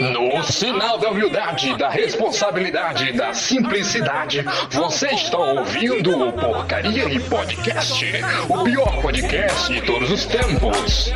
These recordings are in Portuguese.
No sinal da humildade, da responsabilidade, da simplicidade, você está ouvindo o Porcaria e Podcast, o pior podcast de todos os tempos.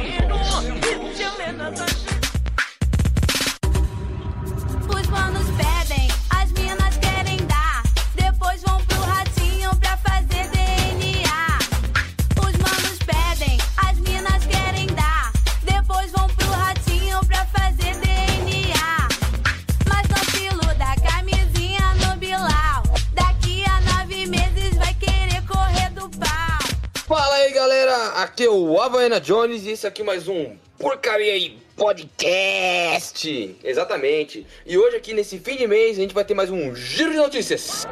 Aqui o Havaiana Jones e esse aqui mais um Porcaria aí Podcast. Exatamente. E hoje aqui nesse fim de mês a gente vai ter mais um giro de notícias.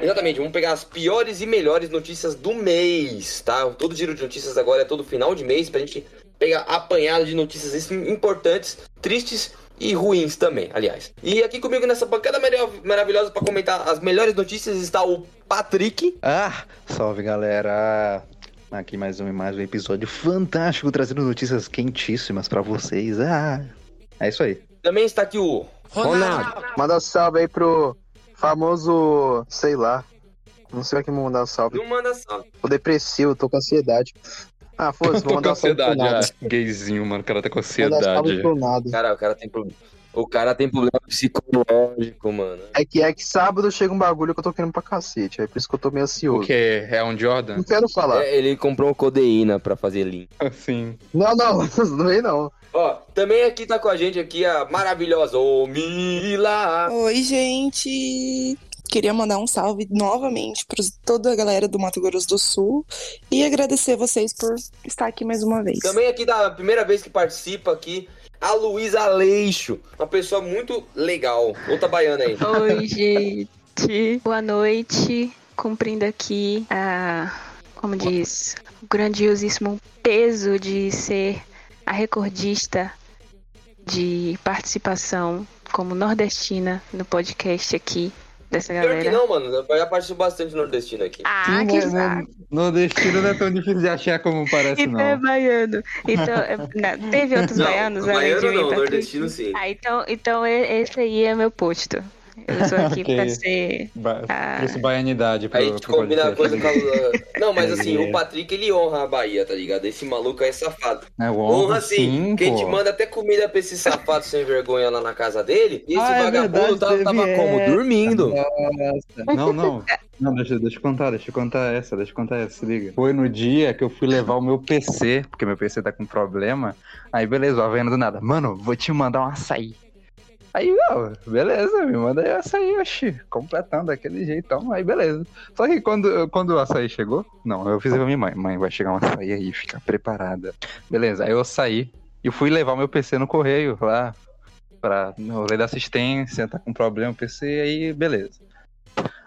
Exatamente, vamos pegar as piores e melhores notícias do mês, tá? Todo giro de notícias agora é todo final de mês pra gente pegar apanhado de notícias importantes, tristes e ruins também, aliás. E aqui comigo nessa bancada marav- maravilhosa pra comentar as melhores notícias está o Patrick. Ah, salve galera! Aqui mais um, mais um episódio fantástico, trazendo notícias quentíssimas pra vocês. Ah, é isso aí. Também está aqui o Ronaldo, manda salve aí pro famoso, sei lá. Não sei aqui mandar salve. Não manda salve. Tô depressivo, tô com ansiedade. Ah, foda-se, vou Tô com mandar salve pro ansiedade, nada. ah, gayzinho, mano, o cara tá com Mandar salve ansiedade. pro nada. Cara, o cara tem problema. O cara tem problema psicológico, mano. É que, é que sábado chega um bagulho que eu tô querendo pra cacete. É por isso que eu tô meio O ansioso. que? É um Jordan? Não quero falar. É, ele comprou codeína pra fazer link. Assim. Não, não, não vem não. Ó, também aqui tá com a gente aqui a maravilhosa ô Mila. Oi, gente! Queria mandar um salve novamente para toda a galera do Mato Grosso do Sul e agradecer vocês por estar aqui mais uma vez. Também aqui da primeira vez que participa aqui, a Luísa Aleixo. Uma pessoa muito legal. Outra baiana aí. Oi, gente. Boa noite. Cumprindo aqui a, como diz, o grandiosíssimo peso de ser a recordista de participação como nordestina no podcast aqui dessa Pior que galera. não, mano. Eu já participo bastante nordestino aqui. Ah, que saco. Nordestino não é tão difícil de achar como parece, Então é baiano. Então, é- não, teve outros Não, baianos além baiano de mim, não, Patrick? nordestino sim. Ah, então, então esse aí é meu posto. Eu sou aqui Ok. pra ser. Ba Ah. Trouxe baianidade pro, Aí a gente combina a coisa com a... Não, mas assim, É. o Patrick ele honra a Bahia, tá ligado? Esse maluco aí é safado. É, o Honra honra sim, sim, que a gente pô. manda até comida pra esse safado sem vergonha lá na casa dele. E esse Ah, é vagabundo verdade, tava, tava como? Dormindo. Nossa. Não, não. Não, deixa, deixa eu contar, deixa eu contar essa, deixa eu contar essa, se liga. Foi no dia que eu fui levar o meu PC, porque meu PC tá com problema. Aí, beleza, o Havaiana do nada. Mano, vou te mandar um açaí. Aí, ó, beleza, me manda aí o açaí, oxi, completando daquele jeitão, aí beleza. Só que quando, quando o açaí chegou, não, eu fiz pra minha mãe, mãe, vai chegar um açaí aí, fica preparada. Beleza, aí eu saí e fui levar meu PC no correio lá, pra no rolê da assistência, tá com problema o PC, aí beleza.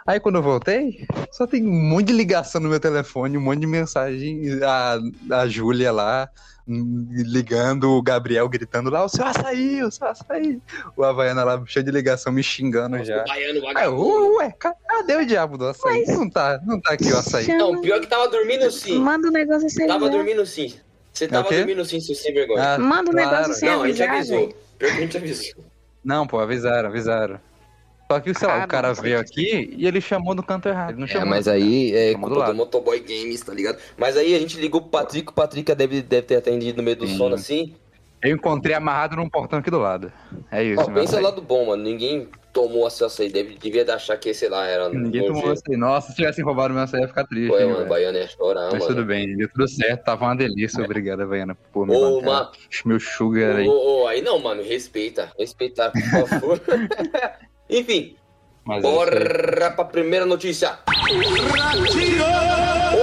Aí quando eu voltei, só tem um monte de ligação no meu telefone, um monte de mensagem, a, a Júlia lá, ligando, o Gabriel gritando lá, o seu açaí, o seu açaí. O Havaiana lá, cheio de ligação, me xingando já. O baiano Aí eu, vagabundo. ué, ca- cadê o diabo do açaí? Não tá, não tá aqui o açaí. Chama- Não, pior que tava dormindo sim. Manda um negócio sem Tava dormindo sim. Você É o tava quê? dormindo sim, seu sem vergonha. Ah, Manda um claro. negócio sem Não, a gente avisou. Pior que a gente avisou. Não, pô, avisaram, avisaram. Só que, sei lá, Ah, o cara veio aqui e ele chamou no canto errado. Não É, chamou mas no canto. aí é culpa do lado. Motoboy Games, tá ligado? Mas aí a gente ligou pro Patrick, o Patrick deve, deve ter atendido no meio do Sim. sono assim. Eu encontrei amarrado num portão aqui do lado. É isso, Ó, pensa açaí. lá do bom, mano. Ninguém tomou acesso aí. Deve, devia de achar que, sei lá, era. Ninguém tomou nojento. açaí. Nossa, se tivessem roubado meu açaí, ia ficar triste. Pô, é, hein, mano. Baiana ia chorar, Mas mano. tudo bem, deu tudo certo, tava uma delícia. Obrigado, Havaiana, por me Ô, ma- Meu sugar aí. Ô, ô, aí não, mano, respeita. Respeitar, por favor. Enfim, Mas é bora pra primeira notícia.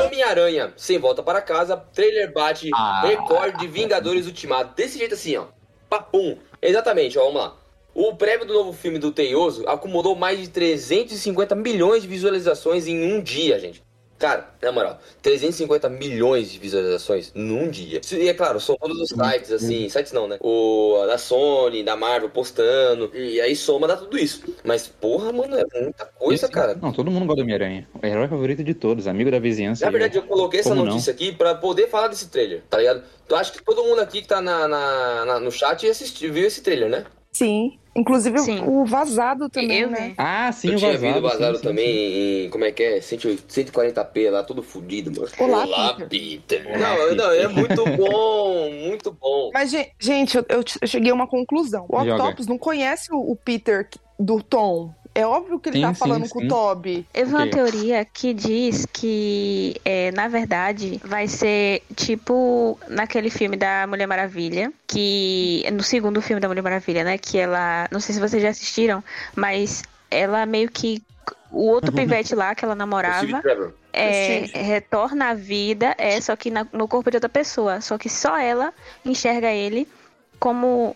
Homem-Aranha, sem volta para casa, trailer bate Ah. recorde de Vingadores Ultimato. Desse jeito assim, ó. Papum. Exatamente, ó, vamos lá. O prêmio do novo filme do Teioso acumulou mais de 350 milhões de visualizações em um dia, gente. Cara, na moral, 350 milhões de visualizações num dia. E é claro, são todos os sites, assim, sites não, né? O da Sony, da Marvel postando. E aí soma dá tudo isso. Mas, porra, mano, é muita coisa, Esse- cara. Não, todo mundo gosta do Homem-Aranha. O herói favorito de todos, amigo da vizinhança. Na verdade, eu coloquei essa Como não? notícia aqui pra poder falar desse trailer, tá ligado? Tu acha que todo mundo aqui que tá na, na- na- no chat assistiu, viu esse trailer, né? Sim. Inclusive Sim. o vazado também, Eu né? vi. Ah, sim, eu o tinha vazado. vazado sim, também sim. em, como é que é? 108 140p lá, todo fudido, mano. Olá, Peter. Olá, Não, não, é Peter. muito bom, muito bom. Mas, gen- gente, eu, eu cheguei a uma conclusão. O Joga. Octopus não conhece o, o Peter do Tom. É óbvio que ele Sim, tá sim, falando com o sim. Toby. Eu vi uma teoria que diz que, é, na verdade, vai ser tipo naquele filme da Mulher Maravilha, que no segundo filme da Mulher Maravilha, né? Que ela, não sei se vocês já assistiram, mas ela meio que o outro pivete lá que ela namorava é, retorna à vida, é só que na- no corpo de outra pessoa, só que só ela enxerga ele como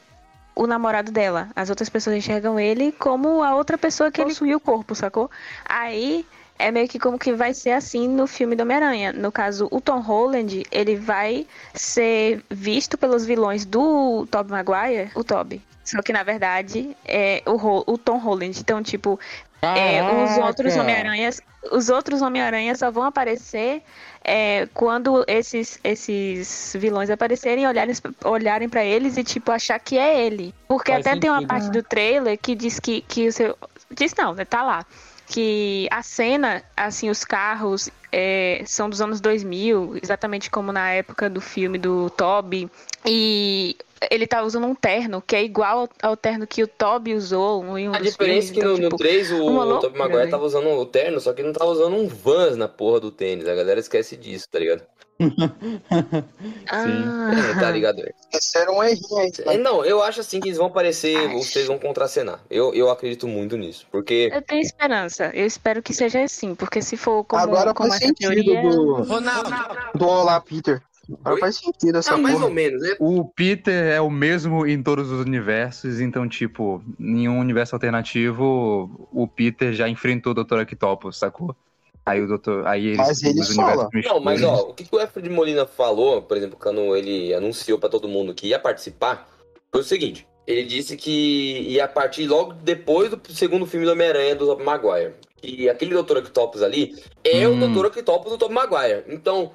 o namorado dela. As outras pessoas enxergam ele como a outra pessoa que possui o corpo, sacou? Aí é meio que como que vai ser assim no filme do Homem-Aranha. No caso, o Tom Holland, ele vai ser visto pelos vilões do Tobey Maguire, o Toby. Só que na verdade é o, o Tom Holland. Então, tipo, é, os outros Homem-Aranhas, os outros Homem-Aranha só vão aparecer é, quando esses, esses vilões aparecerem, olharem, olharem para eles e tipo achar que é ele. Porque Faz até tem uma sentido. parte do trailer que diz que, que o seu. Diz não, né? Tá lá. Que a cena, assim, os carros é, são dos anos 2000, exatamente como na época do filme do Toby. E ele tá usando um terno que é igual ao, terno que o Toby usou em um A dos diferença é filmes. que Então, no, no tipo, 3 o, o Tobey Maguire né? tava usando o terno, só que não tava usando um Vans na porra do tênis. A galera esquece disso, tá ligado? ah, É, tá ligado? Esse era um errinho aí. É, não, eu acho assim que eles vão aparecer, os três vão contracenar. Eu, eu acredito muito nisso. Porque. Eu tenho esperança. Eu espero que seja assim, porque se for como, Agora como faz essa sentido teoria. do, Ronaldo! do Olá, Peter. Agora Oi? faz sentido essa Não, mais ou menos. né? O Peter é o mesmo em todos os universos, então, tipo, em um universo alternativo, o Peter já enfrentou o Dr. Octopus, sacou? Aí o Dr. Aí eles, Mas ele fala. Não, mas ó, o que que o de Molina falou, por exemplo, quando ele anunciou pra todo mundo que ia participar, foi o seguinte. Ele disse que ia partir logo depois do segundo filme do Homem-Aranha do Tobey Maguire. E aquele Dr. Octopus ali é Hum. o Dr. Octopus do Tobey Maguire. Então,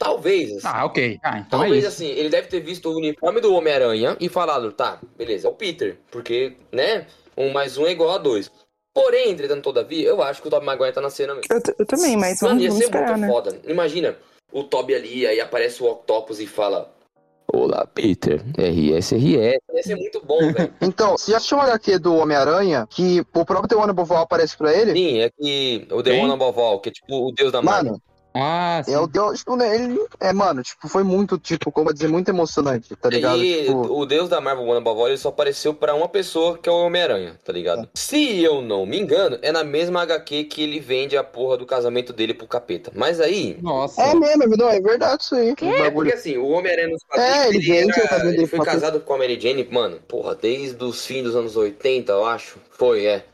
talvez, assim, Ah, ok. Ah, então Talvez é isso. assim, ele deve ter visto o uniforme do Homem-Aranha e falado, tá, beleza, é o Peter, porque, né, um mais um é igual a dois. Porém, entretanto, todavia, eu acho que o Tobey Maguire tá na cena mesmo. Eu, eu também, mas Mano, vamos, ia vamos ser esperar, muito né? foda. Imagina, o Toby ali, aí aparece o Octopus e fala... Olá, Peter. RS, RS. Ia ser muito bom, velho. Então, já assistiu uma HQ do Homem-Aranha que o próprio Teona Boval aparece pra ele? Sim, é que o The Quem? One Above All, que é tipo o deus da. Mano, Ah, sim. é o Deus, tipo, né, ele é, mano, tipo, foi muito, tipo, como eu dizer, muito emocionante, tá ligado? E Tipo, o deus da Marvel All, ele só apareceu pra uma pessoa, que é o Homem-Aranha, tá ligado? Se eu não me engano, é na mesma HQ que ele vende a porra do casamento dele pro capeta. Mas aí... Nossa. é mesmo, não, é verdade isso aí. O É, porque assim, o Homem-Aranha nos É, ele vende o era- cabelo ele dele foi casado com a Mary Jane, mano, porra, desde os fins dos anos 80, eu acho. Foi, é.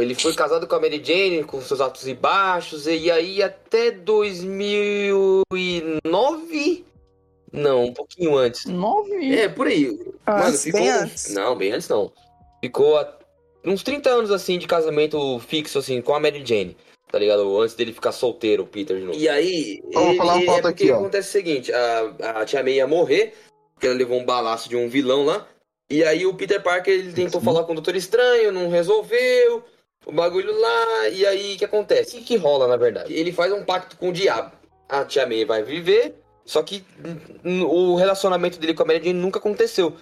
Ele foi casado com a Mary Jane, com seus altos e baixos, e aí até 2009... Não, um pouquinho antes. Nove. É, por aí. Antes, bem antes. Não, bem antes não. Ficou a- uns 30 anos assim de casamento fixo assim com a Mary Jane. Tá ligado? Antes dele ficar solteiro, o Peter de novo. E aí, Vamos ele- falar um é ponto porque aqui, ó. acontece o seguinte, a, a tia May ia morrer, porque ela levou um balaço de um vilão lá. E aí o Peter Parker ele tentou Sim. falar com o Doutor Estranho, não resolveu. O bagulho lá, e aí o que acontece? O que, que rola, na verdade? Ele faz um pacto com o diabo. A tia May vai viver, só que o relacionamento dele com a Mary Jane nunca aconteceu.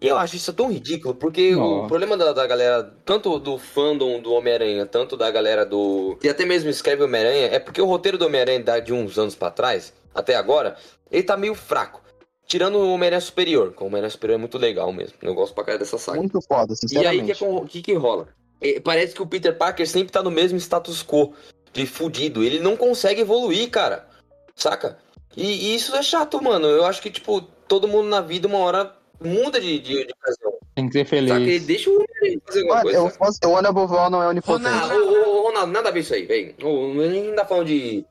E eu acho isso tão ridículo, porque Ó. o problema da, da galera, tanto do fandom do Homem-Aranha, tanto da galera do. E até mesmo escreve Homem-Aranha, é porque o roteiro do Homem-Aranha de uns anos pra trás, até agora, ele tá meio fraco. Tirando o Homem-Aranha Superior, que o Homem-Aranha Superior é muito legal mesmo. Eu gosto pra cara dessa saga. Muito foda, E aí, o sinceramente. que, o que, que rola? É, parece que o Peter Parker sempre tá no mesmo status quo de fudido. Ele não consegue evoluir, cara. Saca? E, e isso é chato, mano. Eu acho que, tipo, todo mundo na vida, uma hora, muda de, de, de ocasião. Tem que ser Saca? E feliz. deixa o Homem-Aranha fazer alguma Mano, coisa. eu saca? posso, o Boval não é onipotente. Ronaldo, ô, Ronaldo, nada a ver isso aí, velho. Gente não tá falando de.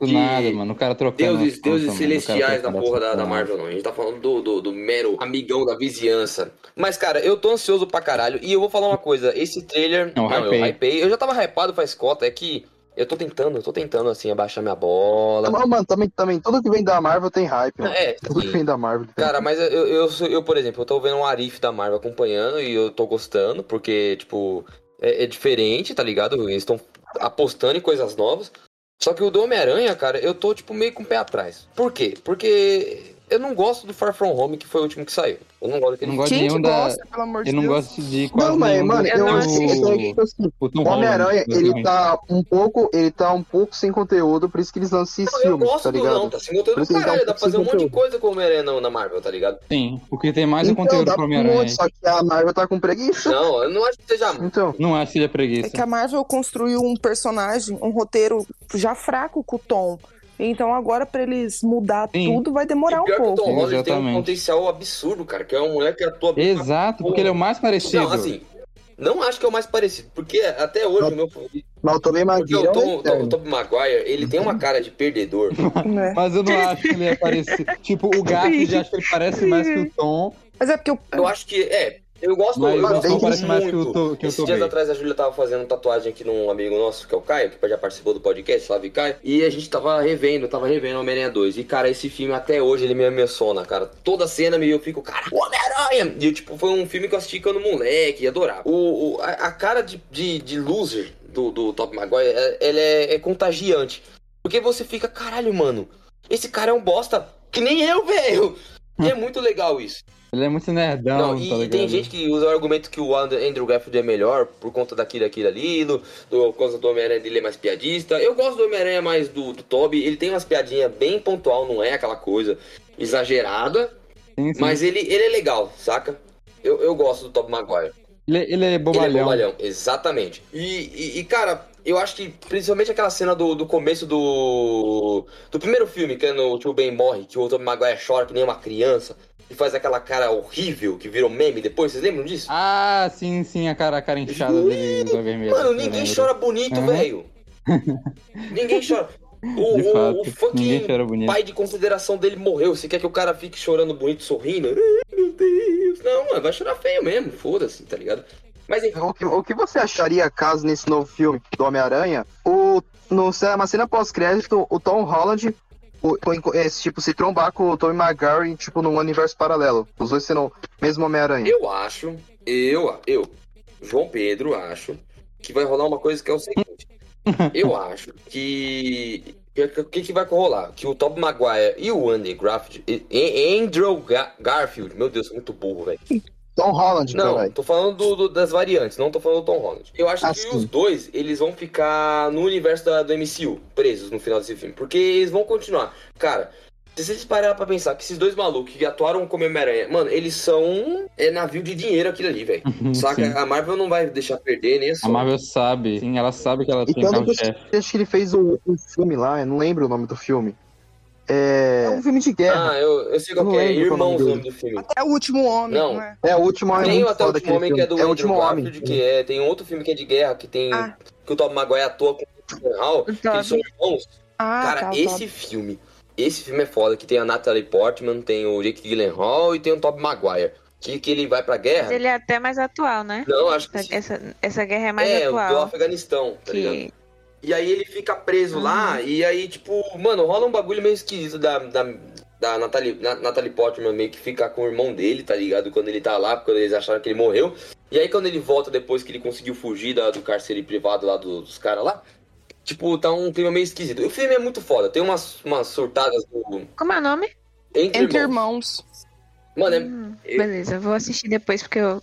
Do de nada, mano. O cara trocando. deuses, deuses contas, celestiais da porra da, da. Marvel, não. A gente tá falando do, do, do mero amigão da vizinhança. Mas, cara, eu tô ansioso pra caralho. E eu vou falar uma coisa: esse trailer. Não, eu hypei. hypei. Eu já tava hypado faz cota. É que eu tô tentando, eu tô tentando, assim, abaixar minha bola. Mas, mano, também, também, tudo que vem da Marvel tem hype, mano. É, Tudo que sim. vem da Marvel tem Cara, mas eu, eu, sou- eu, por exemplo, eu tô vendo um Arif da Marvel acompanhando e eu tô gostando, porque, tipo, é, é diferente, tá ligado? Eles estão apostando em coisas novas. Só que o do Homem-Aranha, cara, eu tô, tipo, meio com o pé atrás. Por quê? Porque eu não gosto do Far From Home, que foi o último que saiu. Eu não gosto Eu daquele não gosto de Quem da. gosta, pelo amor de Eu não Deus? gosto de quase Não, mas, mano, eu, acho que é tipo assim, o Homem-Aranha, ele tá um pouco, ele tá um pouco sem conteúdo, por isso que eles lançam esses Não, eu filmes, gosto tá do ligado? não, tá se montando Por isso do caralho, dá pra fazer um monte de conteúdo. coisa com o Homem-Aranha na, na Marvel, tá ligado? Sim, porque tem mais o Então, conteúdo dá pro um Homem-Aranha. monte, só que a Marvel tá com preguiça. Não, eu não acho que seja. Então, Não acho que seja É preguiça. que a Marvel construiu um personagem, um roteiro já fraco com o Tom. Então agora pra eles mudar Sim. tudo vai demorar E um que o pouco. Tom Holland tem um Exatamente. potencial absurdo, cara, que é um moleque que atua Exato, porque ele é o mais parecido. Não, assim, não acho que é o mais parecido, porque até hoje o meu mas o Tobey Porque Maguire o é Tom. Tobey Maguire, ele tem uma cara de perdedor. Mas eu não acho que ele é parecido. tipo, o Garfield acho que ele parece mais que o Tom. Mas é porque eu, Eu acho que, é, eu gosto, Mas eu gosto parece muito. mais que o, to, que Esses dias Tobey. atrás a Júlia tava fazendo tatuagem aqui num amigo nosso, que é o Caio, que já participou do podcast, Salve Caio. E a gente tava revendo, tava revendo Homem-Aranha 2. E, cara, esse filme até hoje ele me emociona, cara. Toda cena me eu fico, cara, Homem-Aranha! E, tipo, foi um filme que eu assisti quando moleque, adorava. O, o- a, a cara de, de, de loser do, do Top Maguire, é- ela é, é contagiante. Porque você fica, caralho, mano, esse cara é um bosta, que nem eu, velho! E é muito legal isso. Ele é muito nerdão, Não, tá e ligado? tem gente que usa o argumento que o And- Andrew Garfield é melhor por conta daquilo, aquilo ali, do, do, por causa do Homem-Aranha dele é mais piadista. Eu gosto do Homem-Aranha mais do, do Toby, ele tem umas piadinhas bem pontual, não é aquela coisa exagerada, Sim, sim. mas ele, ele é legal, saca? Eu, eu gosto do Tobey Maguire. Ele, ele é Ele é bobalhão. bobalhão, exatamente. E, e, e, cara, eu acho que principalmente aquela cena do, do começo do. do primeiro filme, que é no Tio Ben morre, que o Tobey Maguire chora que nem uma criança, e faz aquela cara horrível que virou meme depois, vocês lembram disso? Ah, sim, sim, a cara, a cara inchada dele do vermelho. Mano, ninguém chora bonito, Uhum. velho. ninguém chora. O, De o- fato, o fucking ninguém chora bonito. pai de consideração dele morreu. Você quer que o cara fique chorando bonito, sorrindo? Ai, meu Deus. Não, mano, vai chorar feio mesmo. Foda-se, tá ligado? Mas enfim. O que, o que você acharia caso nesse novo filme do Homem-Aranha, o, no, uma cena pós-crédito, o Tom Holland, tipo, se trombar com o Tobey Maguire, tipo, num universo paralelo. Os dois sendo o mesmo Homem-Aranha. Eu acho, eu, eu, João Pedro, acho que vai rolar uma coisa que é o seguinte. Eu acho que. O que, que vai rolar? Que o Tobey Maguire e o Andy Garfield. Andrew Ga- Garfield. Meu Deus, muito burro, velho. Tom Holland, Não, caralho. tô falando do- do- das variantes, não tô falando do Tom Holland. Eu acho Ah, que os dois, eles vão ficar no universo da, do MCU, presos no final desse filme. Porque eles vão continuar. Cara, se vocês pararem pra pensar que esses dois malucos que atuaram como Homem-Aranha, mano, eles são é navio de dinheiro aquilo ali, velho. Saca? Sim. A Marvel não vai deixar perder nem a A. Marvel sabe, sim, ela sabe que ela E tem carro-chefe. você acha que ele fez um, um filme lá, eu não lembro o nome do filme. É, é um filme de guerra. Ah, eu, eu sei qual Eu que é. qual o nome Irmãos o dele. nome do filme. até o último homem, Não. não, é? É o último homem Tem muito até o último homem que é do. É o último homem. Que é. Tem outro filme que é de guerra, que tem. Ah. Que o Tom Maguire atua com o Hall, que eles são irmãos. Ah, Cara, tá, tá. esse filme, esse filme é foda, que tem a Natalie Portman, tem o Jake Gyllenhaal e tem o Tobey Maguire. Que, que ele vai pra Mas guerra. ele é até mais atual, né? Não, acho que Essa, essa, guerra é mais é, o do atual. Afeganistão, tá ligado? E aí ele fica preso lá, e aí, tipo, mano, rola um bagulho meio esquisito da, da, da Natalie, Na- Natalie Portman meio que ficar com o irmão dele, tá ligado? Quando ele tá lá, quando eles acharam que ele morreu. E aí quando ele volta depois que ele conseguiu fugir da- do cárcere privado lá do- dos caras lá, tipo, tá um clima meio esquisito. O filme é muito foda, tem umas, umas surtadas do. Como é o nome? Entre, Entre irmãos. irmãos. Mano, é, Hum, eu- beleza, eu vou assistir depois porque eu me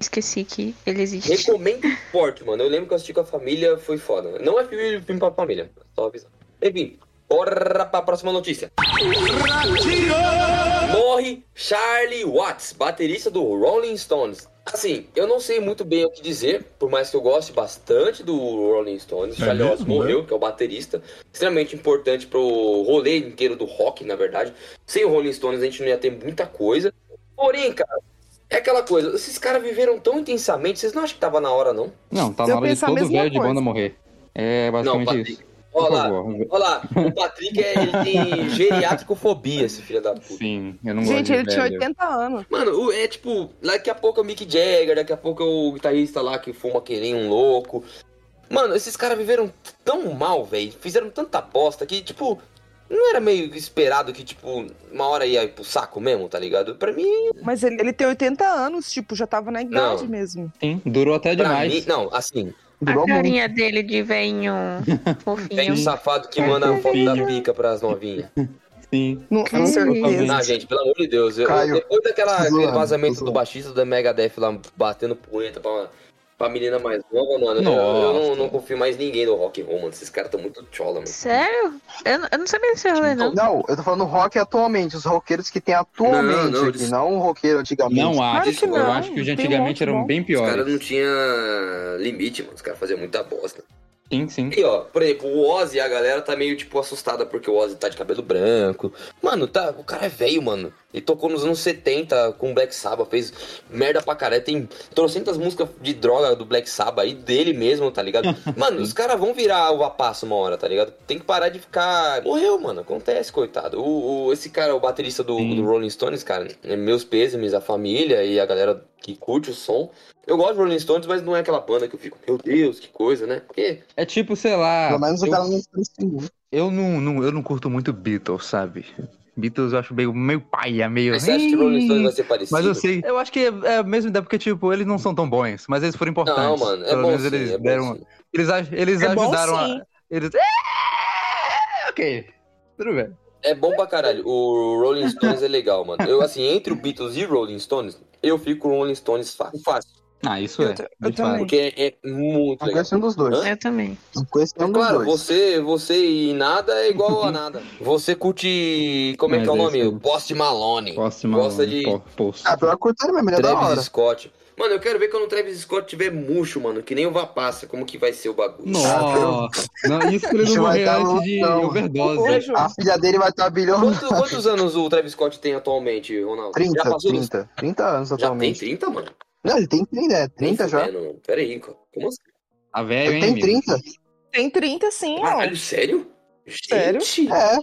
esqueci que ele existe. Recomendo forte, mano. Eu lembro que eu assisti com a família, foi foda. Não é filme, filme pra família, só avisando. Enfim, bora pra próxima notícia. Morre Charlie Watts, baterista do Rolling Stones. Assim, eu não sei muito bem o que dizer, por mais que eu goste bastante do Rolling Stones. É Charlie Watts mesmo, morreu, que é o baterista. Extremamente importante pro rolê inteiro do rock, na verdade. Sem o Rolling Stones a gente não ia ter muita coisa. Porém, cara, é aquela coisa. Esses caras viveram tão intensamente, vocês não acham que tava na hora, não? Não, tá na hora de todo velho de banda morrer. É Não, basicamente bate- isso. Olha lá, olha lá. O Patrick é, ele tem geriátricofobia, esse filho da puta. Sim, eu não gosto Gente, de ele tinha velho. 80 anos. Mano, é tipo, daqui a pouco é o Mick Jagger, daqui a pouco é o guitarrista lá que fuma que nem um louco. Mano, esses caras viveram tão mal, velho. Fizeram tanta bosta que, tipo, não era meio esperado que, tipo, uma hora ia pro saco mesmo, tá ligado? Pra mim, Mas ele, ele tem 80 anos, tipo, já tava na idade Não. mesmo. Sim, durou até pra demais. mim, não, assim, Durou a muito. carinha dele de veinho fofinho. tem um safado que manda a foto da pica pras novinhas. Sim. No, com certeza. Ah, gente, pelo amor de Deus. Eu, Caio, depois daquela tô aquele zoando, vazamento do baixista da Megadeth lá batendo punheta pra, pra menina mais nova, mano, eu, eu não, não confio mais ninguém do rock and roll, mano. Esses caras tão muito chola, mano. Sério? Eu, não- eu não sabia desse rolê, não. Não, eu tô falando rock atualmente, os roqueiros que tem atualmente Não, não, aqui, eles- não o roqueiro antigamente. Não acho. que Eu não, acho que os de um antigamente eram bom. bem Os caras piores. não tinham limite, mano. Os caras faziam muita bosta. Sim, sim. E ó, por exemplo, o Ozzy, a galera tá meio, tipo, assustada porque o Ozzy tá de cabelo branco. Mano, tá, o cara é velho, mano. Ele tocou nos anos 70 com o Black Sabbath, fez merda pra caralho. Tem trocentas músicas de droga do Black Sabbath aí, dele mesmo, tá ligado? Mano, os caras vão virar o passo uma hora, tá ligado? Tem que parar de ficar... Morreu, mano, acontece, coitado. O, o- esse cara, o baterista do, do Rolling Stones, cara, é meus pêsames, a família e a galera que curte o som. Eu gosto de Rolling Stones, mas não é aquela banda que eu fico, meu Deus, que coisa, né? Porque É tipo, sei lá. Pelo menos eu- não muito. Eu não, não- eu não curto muito Beatles, sabe? Beatles eu acho meio, meio paia, meio. Mas você acha que Rolling Stones vai ser parecido? Mas eu sei, eu acho que é, é a mesma ideia, porque, tipo, eles não são tão bons, mas eles foram importantes. Não, mano, é Pelo bom menos sim, eles é bom deram. sim. Eles, eles É bom ajudaram sim. a. Eles. É, ok. Tudo bem. É bom pra caralho. O Rolling Stones é legal, mano. Eu, assim, entre o Beatles e Rolling Stones, eu fico com o Rolling Stones fácil. Fácil. Ah, isso Eu é. eu fato. também. Porque é, é muito Não legal. conhece um dos dois. Hã? Eu também. Não conhece É nenhum dos claro, dois. você, você e nada é igual a nada. Você curte. Como é Mas que é o é nome? isso. Post Malone. Posso Gosta de Post. Ah, pior curto ele mesmo, ele é da hora. Travis Scott. Mano, eu quero ver quando o Travis Scott tiver murcho, mano. Que nem o Vapassa. Como que vai ser o bagulho? Nossa! Não, isso que ele não vai morrer antes de loucão. overdose. A filha dele vai estar bilionária. Quanto- quantos anos o Travis Scott tem atualmente, Ronaldo? 30, já passou dos- 30. 30 anos Já tem atualmente. 30, mano? Não, ele tem 30, é, 30 Nem já. fudendo, mano. Pera aí, cara. Como assim? Tá velho, Ele hein? tem amigo? 30. Tem 30 sim, ó. Caralho, sério? Sério? Gente, É,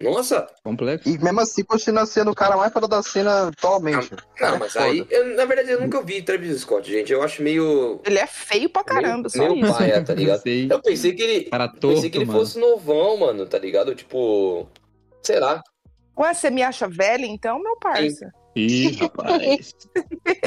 Nossa! Complexo. e mesmo assim continua sendo o cara mais foda da cena atualmente. Não, mas aí. eu, na verdade, eu nunca vi Travis Scott, gente. Eu acho meio. Ele é feio pra caramba, só meio isso. paia, tá Eu ligado? sei. Eu pensei que ele. Cara Pensei torto, que ele mano. fosse novão, mano, tá ligado? Tipo. Sei lá. Ué, você me acha velha então, meu parça? Ih, rapaz.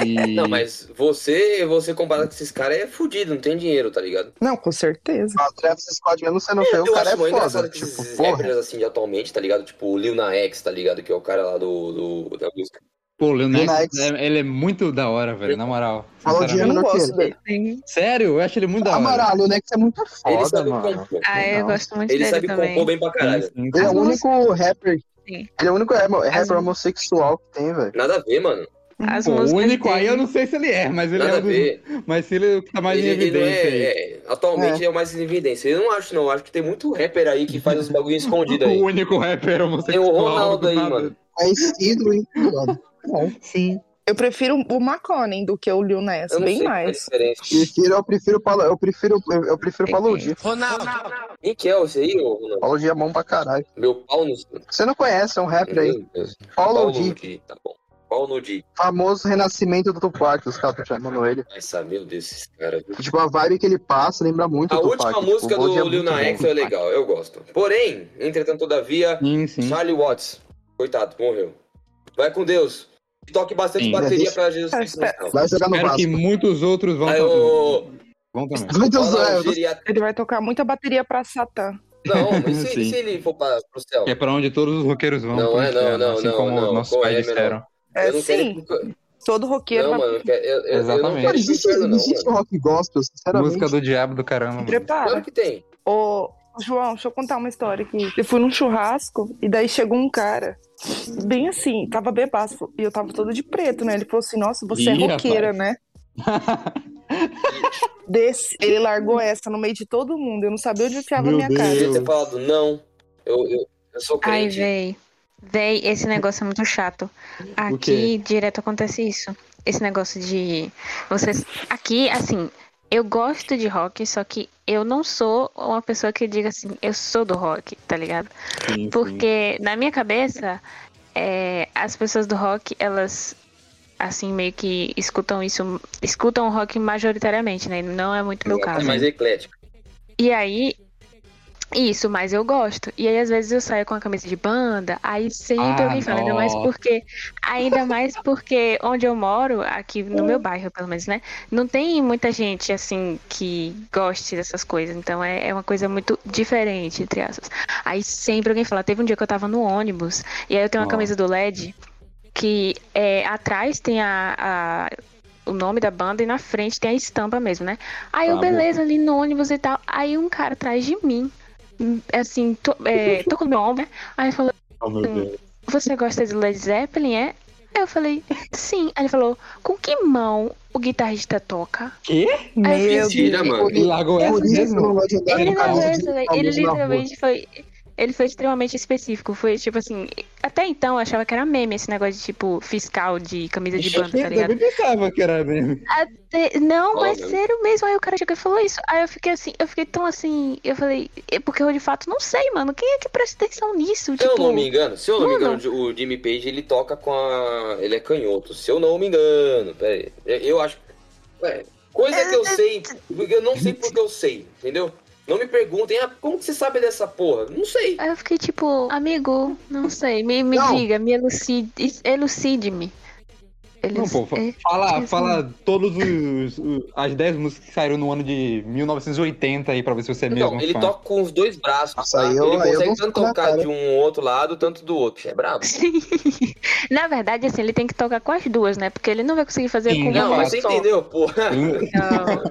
Ih. Não, mas você, você comparado com esses caras é fudido, não tem dinheiro, tá ligado? Não, com certeza. O Travis Scott mesmo sendo feio, o eu cara acho é muito engraçado foda. que Tipo, esses rappers assim de atualmente, tá ligado? Tipo o Lil Nas X, tá ligado? Que é o cara lá do, do da música. Pô, o Lil Nas, Lil é- ele é muito da hora, velho, na moral. Falou de Eu não gosto ele. dele. Sério, eu acho ele muito da Ah, hora. Amaralho, o Nex é muito Ele foda, sabe mano. compor. Ah, eu gosto muito Ele dele sabe também. compor bem pra caralho. Sim, sim. Ele é o único rapper. Sim. Ele é o único rapper As- rapper homossexual que tem, velho. Nada a ver, mano. As Pô, o único aí eu não sei se ele é, mas ele Nada é a um dos... ver. Mas se ele é o que tá mais Ele, em ele evidência aí. é, é, atualmente é. o mais em evidência. Eu não acho, não. Eu acho que tem muito rapper aí que faz os bagulho escondido aí. O único rapper Tem homossexual. o Ronaldo do aí, nada. mano. Conhecido e foda. Não. Sim. Eu prefiro o McConnell do que o Lil Eu não bem qual é a mais. diferença. Prefiro, eu prefiro Paulo, eu prefiro, eu prefiro Paulo Di. Quem que é esse aí, Ronaldo? Paulo Di é bom pra caralho. Meu pau no... Você não conhece, é um rapper aí. Meu Deus. Paulo Pau Di, no Di, tá bom. Pau no Di. famoso renascimento do Tupac, os caras estão chamando ele. Essa, meu Deus, esses caras. Tipo, a vibe que ele passa lembra muito A o Tupac. última tipo, música o Paulo Di é do Lil Nas. X é legal, eu gosto. Porém, entretanto, todavia, Sim, sim. Charlie Watts, coitado, morreu. Vai com Deus. Toque bastante Sim. bateria pra Jesus Cristo. céu. Vai jogar no Espero que Vasco. muitos outros vão, Aí, vão também. Muito Olha lá, o zoado. geriatra- Ele vai tocar muita bateria pra Satã. Não, mas se, Sim. se ele for pra, pro céu? Que é pra onde todos os roqueiros vão. Não é, não, inferno, não, assim não, como não, nossos pais é, disseram. É eu não quero sim, pro... todo roqueiro Não, mano, eu, quero- eu, eu, eu não Exatamente. quero existe, inferno, não, existe rock gospel, sinceramente. Música do diabo do caramba. prepara. Claro que tem. Ô, João, deixa eu contar uma história aqui. Eu fui num churrasco e daí chegou um cara, bem assim, tava bebaço. E eu tava toda de preto, né? Ele falou assim: Nossa, você é Ih, roqueira, rapaz. né? Desse, ele largou essa no meio de todo mundo. Eu não sabia onde enfiava a minha Deus. cara. Devia ter falado não. Eu, eu, eu sou Ai, crente. véi. Véi, esse negócio é muito chato. Aqui direto acontece isso. Esse negócio de. Vocês. Aqui, assim. Eu gosto de rock, só que eu não sou uma pessoa que diga assim, eu sou do rock, tá ligado? Sim, sim. Porque na minha cabeça, é, as pessoas do rock, elas assim meio que escutam isso, escutam o rock majoritariamente, né? Não é muito meu É caso. mais eclético. E aí, isso, mas eu gosto. E aí, às vezes, eu saio com a camisa de banda, aí sempre Ah, alguém fala, ainda mais nossa. porque. Ainda mais porque onde eu moro, aqui no meu bairro, pelo menos, né? Não tem muita gente assim que goste dessas coisas. Então é, é uma coisa muito diferente, entre aspas. Aí sempre alguém fala, teve um dia que eu tava no ônibus, e aí eu tenho uma Nossa. camisa do LED que é, atrás tem a- a o nome da banda e na frente tem a estampa mesmo, né? Aí eu, Tá beleza, ali no ônibus e tal. Aí um cara atrás de mim, hum, assim, to, é, tocou no meu ombro? Aí falou, Oh, meu Deus. você gosta de Led Zeppelin, é? Aí eu falei, sim. Aí ele falou, com que mão o guitarrista toca? Eu Meu Mentira, Deus. mano. Ele largou É essa que mesmo? Ele ele, ele literalmente foi. Ele foi extremamente específico. Foi tipo assim. Até então eu achava que era meme esse negócio de tipo fiscal de camisa de banda, tá Eu ligado? também pensava que era mesmo. Até- não, mas sério mesmo. Aí o cara chegou e falou isso. Aí eu fiquei assim, eu fiquei tão assim. Eu falei, é porque eu de fato não sei, mano. Quem é que presta atenção nisso? Se eu tipo, não me engano, se eu não me mano. engano, o Jimmy Page ele toca com a. Ele é canhoto. Se eu não me engano, pera aí. Eu- Eu acho. Ué, coisa que eu sei, eu não sei porque eu sei, entendeu? Não me perguntem, ah, como que você sabe dessa porra? Não sei. Aí eu fiquei tipo, amigo, não sei, me, me Não. diga, me elucide, elucide-me. Ele, Não, pô, fa- é, fala, assim. fala todos os, os- as 10 músicas que saíram no ano de 1980 aí pra ver se você é mesmo Não, ele fã. toca com os dois braços. Nossa, tá? eu- ele consegue não tanto tocar de um outro lado, tanto do outro. É brabo. Sim. Na verdade, assim, ele tem que tocar com as duas, né? Porque ele não vai conseguir fazer Sim, com Não, uma mas você só. entendeu, porra. Não.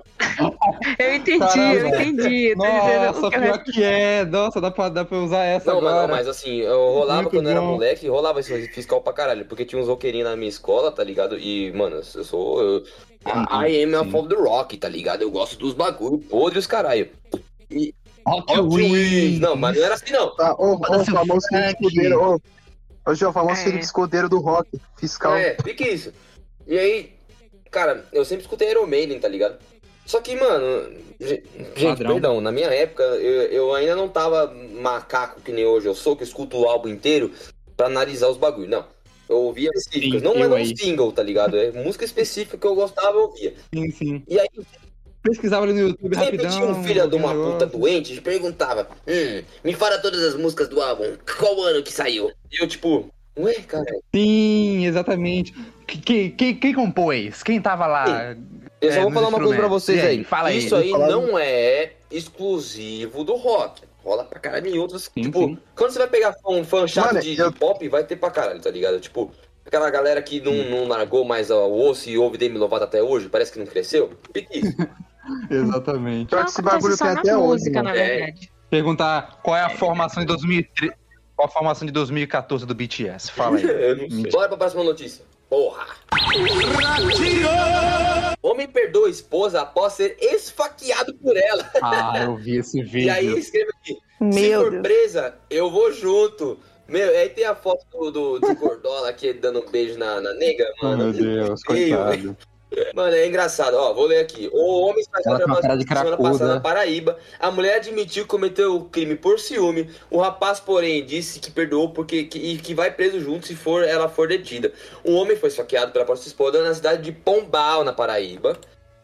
Eu entendi, Caramba. eu entendi. Eu dizendo Nossa, o que eu- pior que é. Nossa, dá pra, dá pra usar essa Não, agora. mano, mas assim, eu rolava Muito quando eu era bom. moleque, rolava esse fiscal pra caralho, porque tinha uns roqueirinhos na minha escola, tá ligado? E, mano, eu sou. Eu, Ah, I am a fan do rock, tá ligado? Eu gosto dos bagulho podre os caralho. Rock Rock Wings. Wings. Não, mas não era assim, não. Tá, ô, ô, Manda seu famoso Felipe. Escudeiro, ô. Ô, João, famoso É. Felipe Escudeiro do rock, fiscal. É, fica isso. E aí, cara, eu sempre escutei Iron Maiden, tá ligado? Só que, mano, ge- gente, Padrão. perdão, na minha época eu, eu ainda não tava macaco que nem hoje eu sou, que eu escuto o álbum inteiro pra analisar os bagulhos. Não. Eu ouvia específicas. Sim, Não era um aí. single, tá ligado? É música específica que eu gostava, eu ouvia. Sim, sim. E aí, Pesquisava ali no YouTube sempre rapidão. tinha um filho de uma aquele puta negócio. doente e perguntava: Hum, me fala todas as músicas do álbum, qual ano que saiu? E eu, tipo, ué, cara, Sim, exatamente. Quem, quem, quem compôs? Quem tava lá? Eu só É, vou falar uma coisa pra vocês aí, aí. fala aí. Isso aí Fala aí. não é exclusivo do rock. Rola pra caralho em outros. Sim, tipo, sim. quando você vai pegar um fã chato Mano, de, de eu- pop, vai ter pra caralho, tá ligado? Tipo, aquela galera que não, não largou mais o osso e ouve Demi Lovato até hoje, parece que não cresceu. Exatamente. Não que esse bagulho só tem até hoje, música, mano. na É. verdade. Perguntar qual é a formação de 2013. Qual a formação de 2014 do BTS? Fala aí. Bora pra próxima notícia. Porra! Homem perdoa a esposa após ser esfaqueado por ela. Ah, eu vi esse vídeo. E aí escreve aqui. Se Meu for Deus. presa, eu vou junto. Meu, aí tem a foto do, do, do Cordola aqui dando um beijo na, na nega, mano. meu Deus, Feio, coitado. Mano, é engraçado. Ó, vou ler aqui. O homem cara de semana cracuda. passada na Paraíba. A mulher admitiu que cometeu o crime por ciúme. O rapaz, porém, disse que perdoou porque que, e que vai preso junto se for ela for detida. Um homem foi esfaqueado pela própria esposa na cidade de Pombal, na Paraíba.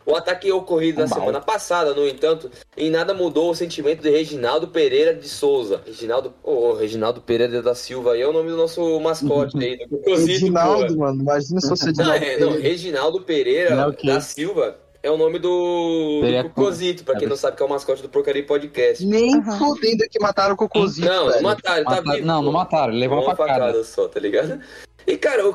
O ataque ocorrido na semana passada, no entanto, em nada mudou o sentimento de Reginaldo Pereira de Souza. Reginaldo, ô, Reginaldo Pereira da Silva aí é o nome do nosso mascote aí, do Cocosito, Reginaldo, porra. mano. Imagina se fosse Não, Reginaldo. é, não, Pereira. Reginaldo Pereira Não, da Silva é o nome do, do Cocosito, pra quem não sabe que é o mascote do Porcaria Podcast. Nem Aham. fodendo que mataram o Cocôzinho, Não, não mataram, tá Mataram- vivo. não, não mataram, ele levou uma facada. só, tá ligado? E, cara, o...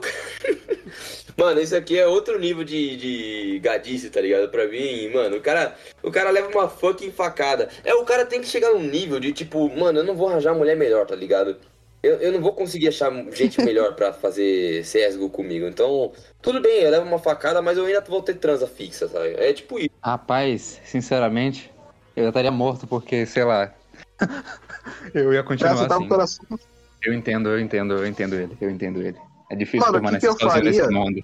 mano, isso aqui é outro nível de, de gadice, tá ligado? Pra mim, mano, o cara, o cara leva uma fucking facada. É, o cara tem que chegar num nível de, tipo, mano, eu não vou arranjar mulher melhor, tá ligado? Eu, eu não vou conseguir achar gente melhor pra fazer CSGO comigo. Então, tudo bem, eu levo uma facada, mas eu ainda vou ter transa fixa, sabe? É tipo isso. Rapaz, sinceramente, eu já estaria morto porque, sei lá. eu ia continuar tava assim. coração. Eu entendo, eu entendo, eu entendo ele, eu entendo ele. É difícil Mano, o que permanecer que eu sozinho nesse mundo.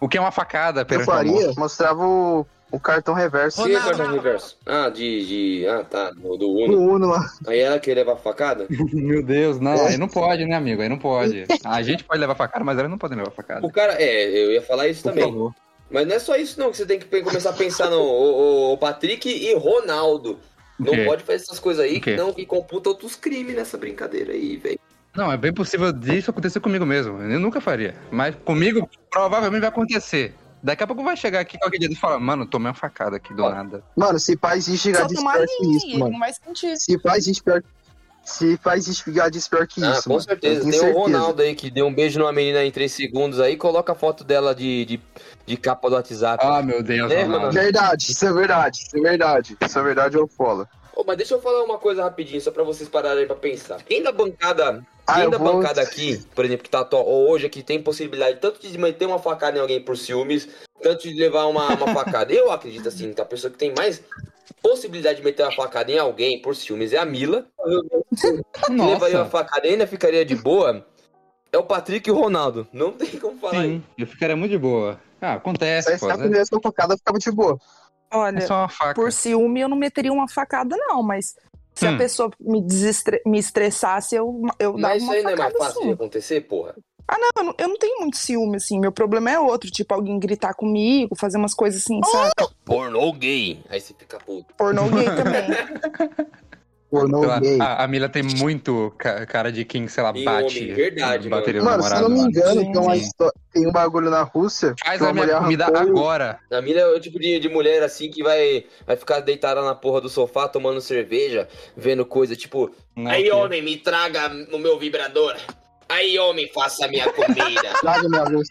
O que é uma facada Eu perante o amor? faria, mostrava o o cartão reverso. Que é cartão reverso? Ah, de, de. Ah, tá. Do, do No Uno. Uno lá. Aí ela quer levar facada? Meu Deus, não, É. aí não pode, né, amigo? Aí não pode. A gente pode levar facada, mas elas não podem levar facada. O cara, é, eu ia falar isso Por também. favor. Mas não é só isso, não, que você tem que começar a pensar no o, o- o Patrick e Ronaldo. Não O quê? pode fazer essas coisas aí, O quê? que não, que computa outros crimes nessa brincadeira aí, velho. Não, é bem possível disso acontecer comigo mesmo. Eu nunca faria. Mas comigo, provavelmente vai acontecer. Daqui a pouco vai chegar aqui qualquer dia e falar, mano, tomei uma facada aqui do nada. Mano, se faz existe gadis tomar pior que isso, mano. não vai sentir. Se faz existe pior se faz existe gadis pior que Ah, isso, com mano. certeza. Tem tenho o certeza. Ronaldo aí que deu um beijo numa menina em 3 segundos aí, coloca a foto dela de, de, de capa do WhatsApp. Ah, meu Deus, É. Verdade, isso é verdade, isso é verdade. Isso é verdade, eu falo. Ô, mas deixa eu falar uma coisa rapidinho, só pra vocês pararem pra pensar. Quem da bancada, Ah, da vou- bancada aqui, por exemplo, que tá atual, ou hoje aqui, tem possibilidade tanto de meter uma facada em alguém por ciúmes, tanto de levar uma, uma facada. Eu acredito assim, que a pessoa que tem mais possibilidade de meter uma facada em alguém por ciúmes é a Mila. Que levaria uma Nossa, facada e ainda ficaria de boa. É o Patrick e o Ronaldo. Não tem como falar sim, eu ficaria muito de boa. Ah, Se acontece, essa pô. primeira sua facada ficava de boa. Olha, É só uma faca. por ciúme eu não meteria uma facada, não, mas se Hum. a pessoa me, desestre- me estressasse, eu, eu dava Mas isso uma aí não é facada mais fácil de sim. acontecer, porra. Eu não, eu não tenho muito ciúme, assim. Meu problema é outro, tipo, alguém gritar comigo, fazer umas coisas assim, saca? Pornô gay. Aí você fica puto. Pornô gay também. Pornô gay. a, a Mila tem muito ca- cara de quem, sei lá, E bate. homem, verdade, bateria no Mano, se eu não me engano, tem, uma sim. histó- tem um bagulho na Rússia. Faz a minha comida arrancou agora. A Mila é o tipo de, de mulher assim que vai, vai ficar deitada na porra do sofá tomando cerveja, vendo coisa tipo. Não, Aí, que- homem, me traga o meu vibrador. Aí, homem, faça a minha comida. Traga minha luz.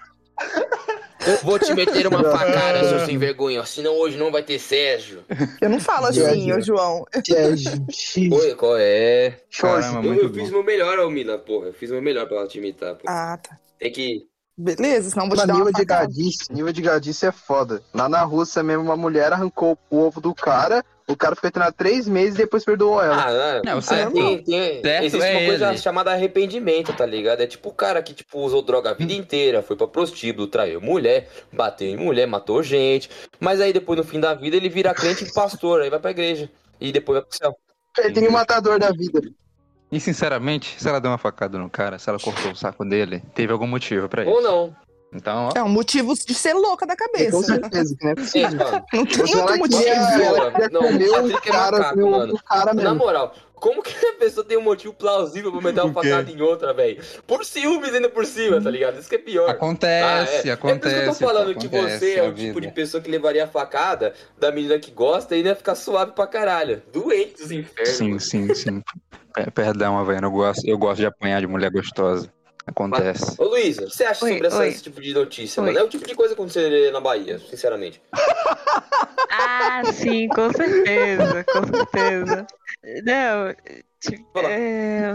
Eu vou te meter uma facada, seu sem vergonha. Senão hoje não vai ter Sérgio. Eu não falo assim, ô João. É gente. Oi, qual é? Caramba, Eu, eu fiz meu melhor, ô Mila, porra. Eu fiz meu melhor pra ela te imitar, pô. Ah, tá. Tem que. Beleza, senão vou te dar uma nível de gadice, nível de gadice é foda. Lá na Rússia mesmo, uma mulher arrancou o ovo do cara, o cara ficou treinado três meses e depois perdoou ela. Ah, Não, ah, certo. tem, tem, Certo existe é uma coisa ele. chamada arrependimento, tá ligado? É tipo o cara que tipo, usou droga a vida inteira, foi pra prostíbulo, traiu mulher, bateu em mulher, matou gente. Mas aí depois, no fim da vida, ele vira crente e pastor, aí vai pra igreja. E depois vai pro céu. Ele tem um matador da vida. E sinceramente, se ela deu uma facada no cara, se ela cortou o saco dele, teve algum motivo pra Ou isso. não. Então, ó, É um motivo de ser louca da Com cabeça. certeza, que não é Sim, mano. Não tem Você outro motivo. ela Não, o Patrick é cara, macaco, ovo mano. do cara Na mesmo. moral, como que a pessoa tem um motivo plausível pra meter uma facada em outra, velho? Por ciúmes ainda por cima, tá ligado? Isso que é pior. acontece, Ah, é. acontece. É por isso que eu tô falando que você é na o tipo vida. de pessoa que levaria a facada da menina que gosta e ainda ia ficar suave pra caralho. Doente dos infernos. Sim, sim, sim. Pe- Perdão, Havaiano, eu gosto, eu gosto de apanhar de mulher gostosa. Acontece. Ô Luísa, o que você acha Oi, sobre essa- esse tipo de notícia, Oi. mano? É o tipo de coisa que aconteceria na Bahia, sinceramente. Ah, sim, com certeza, com certeza. Não, tipo, é,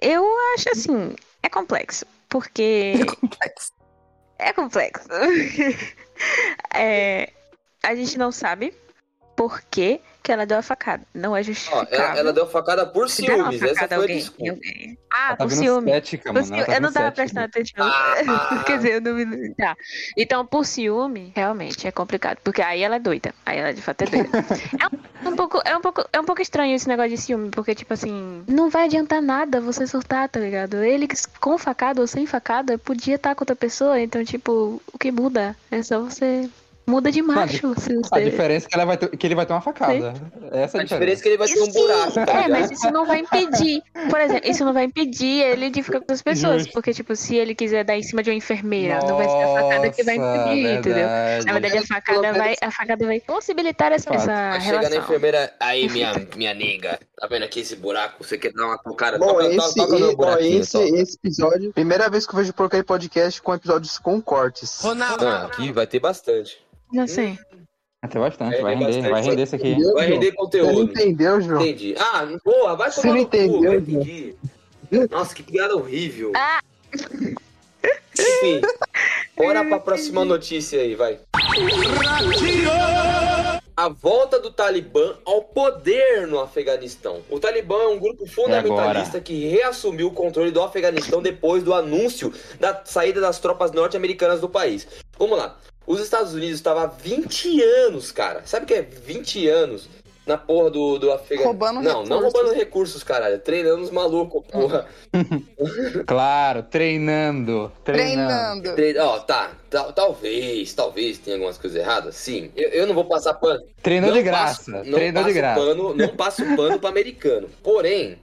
eu acho assim, é complexo, porque complexo. é complexo. É, a gente não sabe por que, que ela deu a facada. Não é Ó, justificável. ela, ela deu facada por Se ciúmes, essa facada foi a alguém, desculpa. alguém. Ah, Ela tá por vendo ciúme. cética, Por mano. ciúme, ela tá eu não tava cética. prestando atenção. Ah. Quer dizer, eu não me. Tá. Então, por ciúme, realmente é complicado. Porque aí ela é doida. Aí ela de fato é doida. é, um, um pouco, é, um pouco, é um pouco estranho esse negócio de ciúme. Porque, tipo assim, não vai adiantar nada você surtar, tá ligado? Ele com facada ou sem facada podia estar com outra pessoa. Então, tipo, o que muda? É só você. Muda de macho. se A você... diferença é que, ela vai ter- que ele vai ter uma facada. Essa é A a diferença é que ele vai ter um Sim, buraco, tá é, mas isso não vai impedir. Por exemplo, isso não vai impedir ele de ficar com as pessoas. Justo. Porque, tipo, se ele quiser dar em cima de uma enfermeira, não vai ser a facada que vai impedir, entendeu? Na verdade, a facada vai, a facada vai possibilitar essa, Fato. essa Vai chegar na relação. enfermeira, aí minha, minha nega, tá vendo aqui esse buraco? Você quer dar uma tocada? Bom, toca, esse, toca no e- ó, esse, esse episódio. Primeira vez que eu vejo porcaria podcast com episódios com cortes. Ah, aqui vai ter bastante. Não sei. Até bastante, É, vai render, bastante. vai render isso aqui. Entendeu, Vai render Você não conteúdo. entendeu, João? Entendi. Ah, porra, vai Você tomar cu, entendeu, vai João? entendi. Nossa, que piada horrível. Ah. Enfim, bora pra próxima notícia aí, vai. A volta do Talibã ao poder no Afeganistão. O Talibã é um grupo fundamentalista que reassumiu o controle do Afeganistão depois do anúncio da saída das tropas norte-americanas do país. Vamos lá. Os Estados Unidos estavam há 20 anos, cara. Sabe o que é 20 anos? Na porra do, do Afeganistão. Roubando Não, não recursos. roubando recursos, caralho. Treinando os malucos, porra. Claro, treinando. Treinando. Treinando. Tre- Ó, tá, tal- talvez, talvez tenha algumas coisas erradas. Sim, eu, eu não vou passar pano. Treinou Não de graça. passo- não Treinou de passo graça. Pano, não passo pano pra americano. Porém,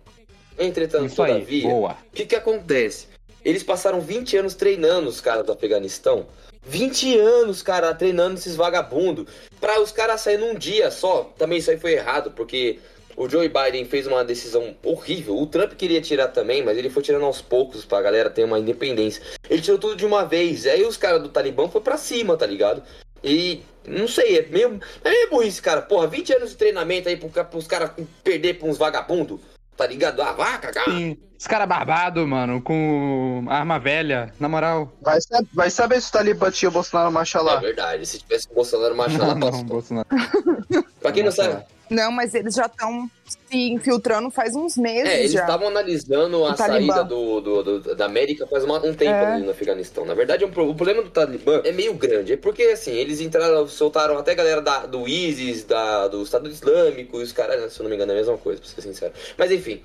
entretanto, Isso aí, todavia, boa. o que que acontece? Eles passaram 20 anos treinando os caras do Afeganistão. 20 anos, cara, treinando esses vagabundos. Pra os caras saírem num dia só. Também isso aí foi errado, porque o Joe Biden fez uma decisão horrível. O Trump queria tirar também, mas ele foi tirando aos poucos pra galera ter uma independência. Ele tirou tudo de uma vez. Aí os caras do Talibã foi pra cima, tá ligado? E não sei, é meio, é meio burrice, cara. Porra, 20 anos de treinamento aí pros caras perder pra uns vagabundos, tá ligado? Ah, vá cagar. Sim. Os caras barbados, mano, com arma velha, na moral. Vai, sa- vai saber se o Talibã tinha o Bolsonaro marcha É verdade, se tivesse o Bolsonaro macho lá, Não, passou. Bolsonaro. Pra quem não sabe, Não, mas eles já estão se infiltrando faz uns meses é, eles já. estavam analisando a Talibã. saída do, do- do- da América faz uma- um tempo É. ali no Afeganistão. Na verdade, é um o problema do Talibã é meio grande. É porque, assim, eles entraram, soltaram até a galera da, do ISIS, da, do Estado Islâmico, e os caras, se eu não me engano, é a mesma coisa, pra ser sincero. Mas, enfim,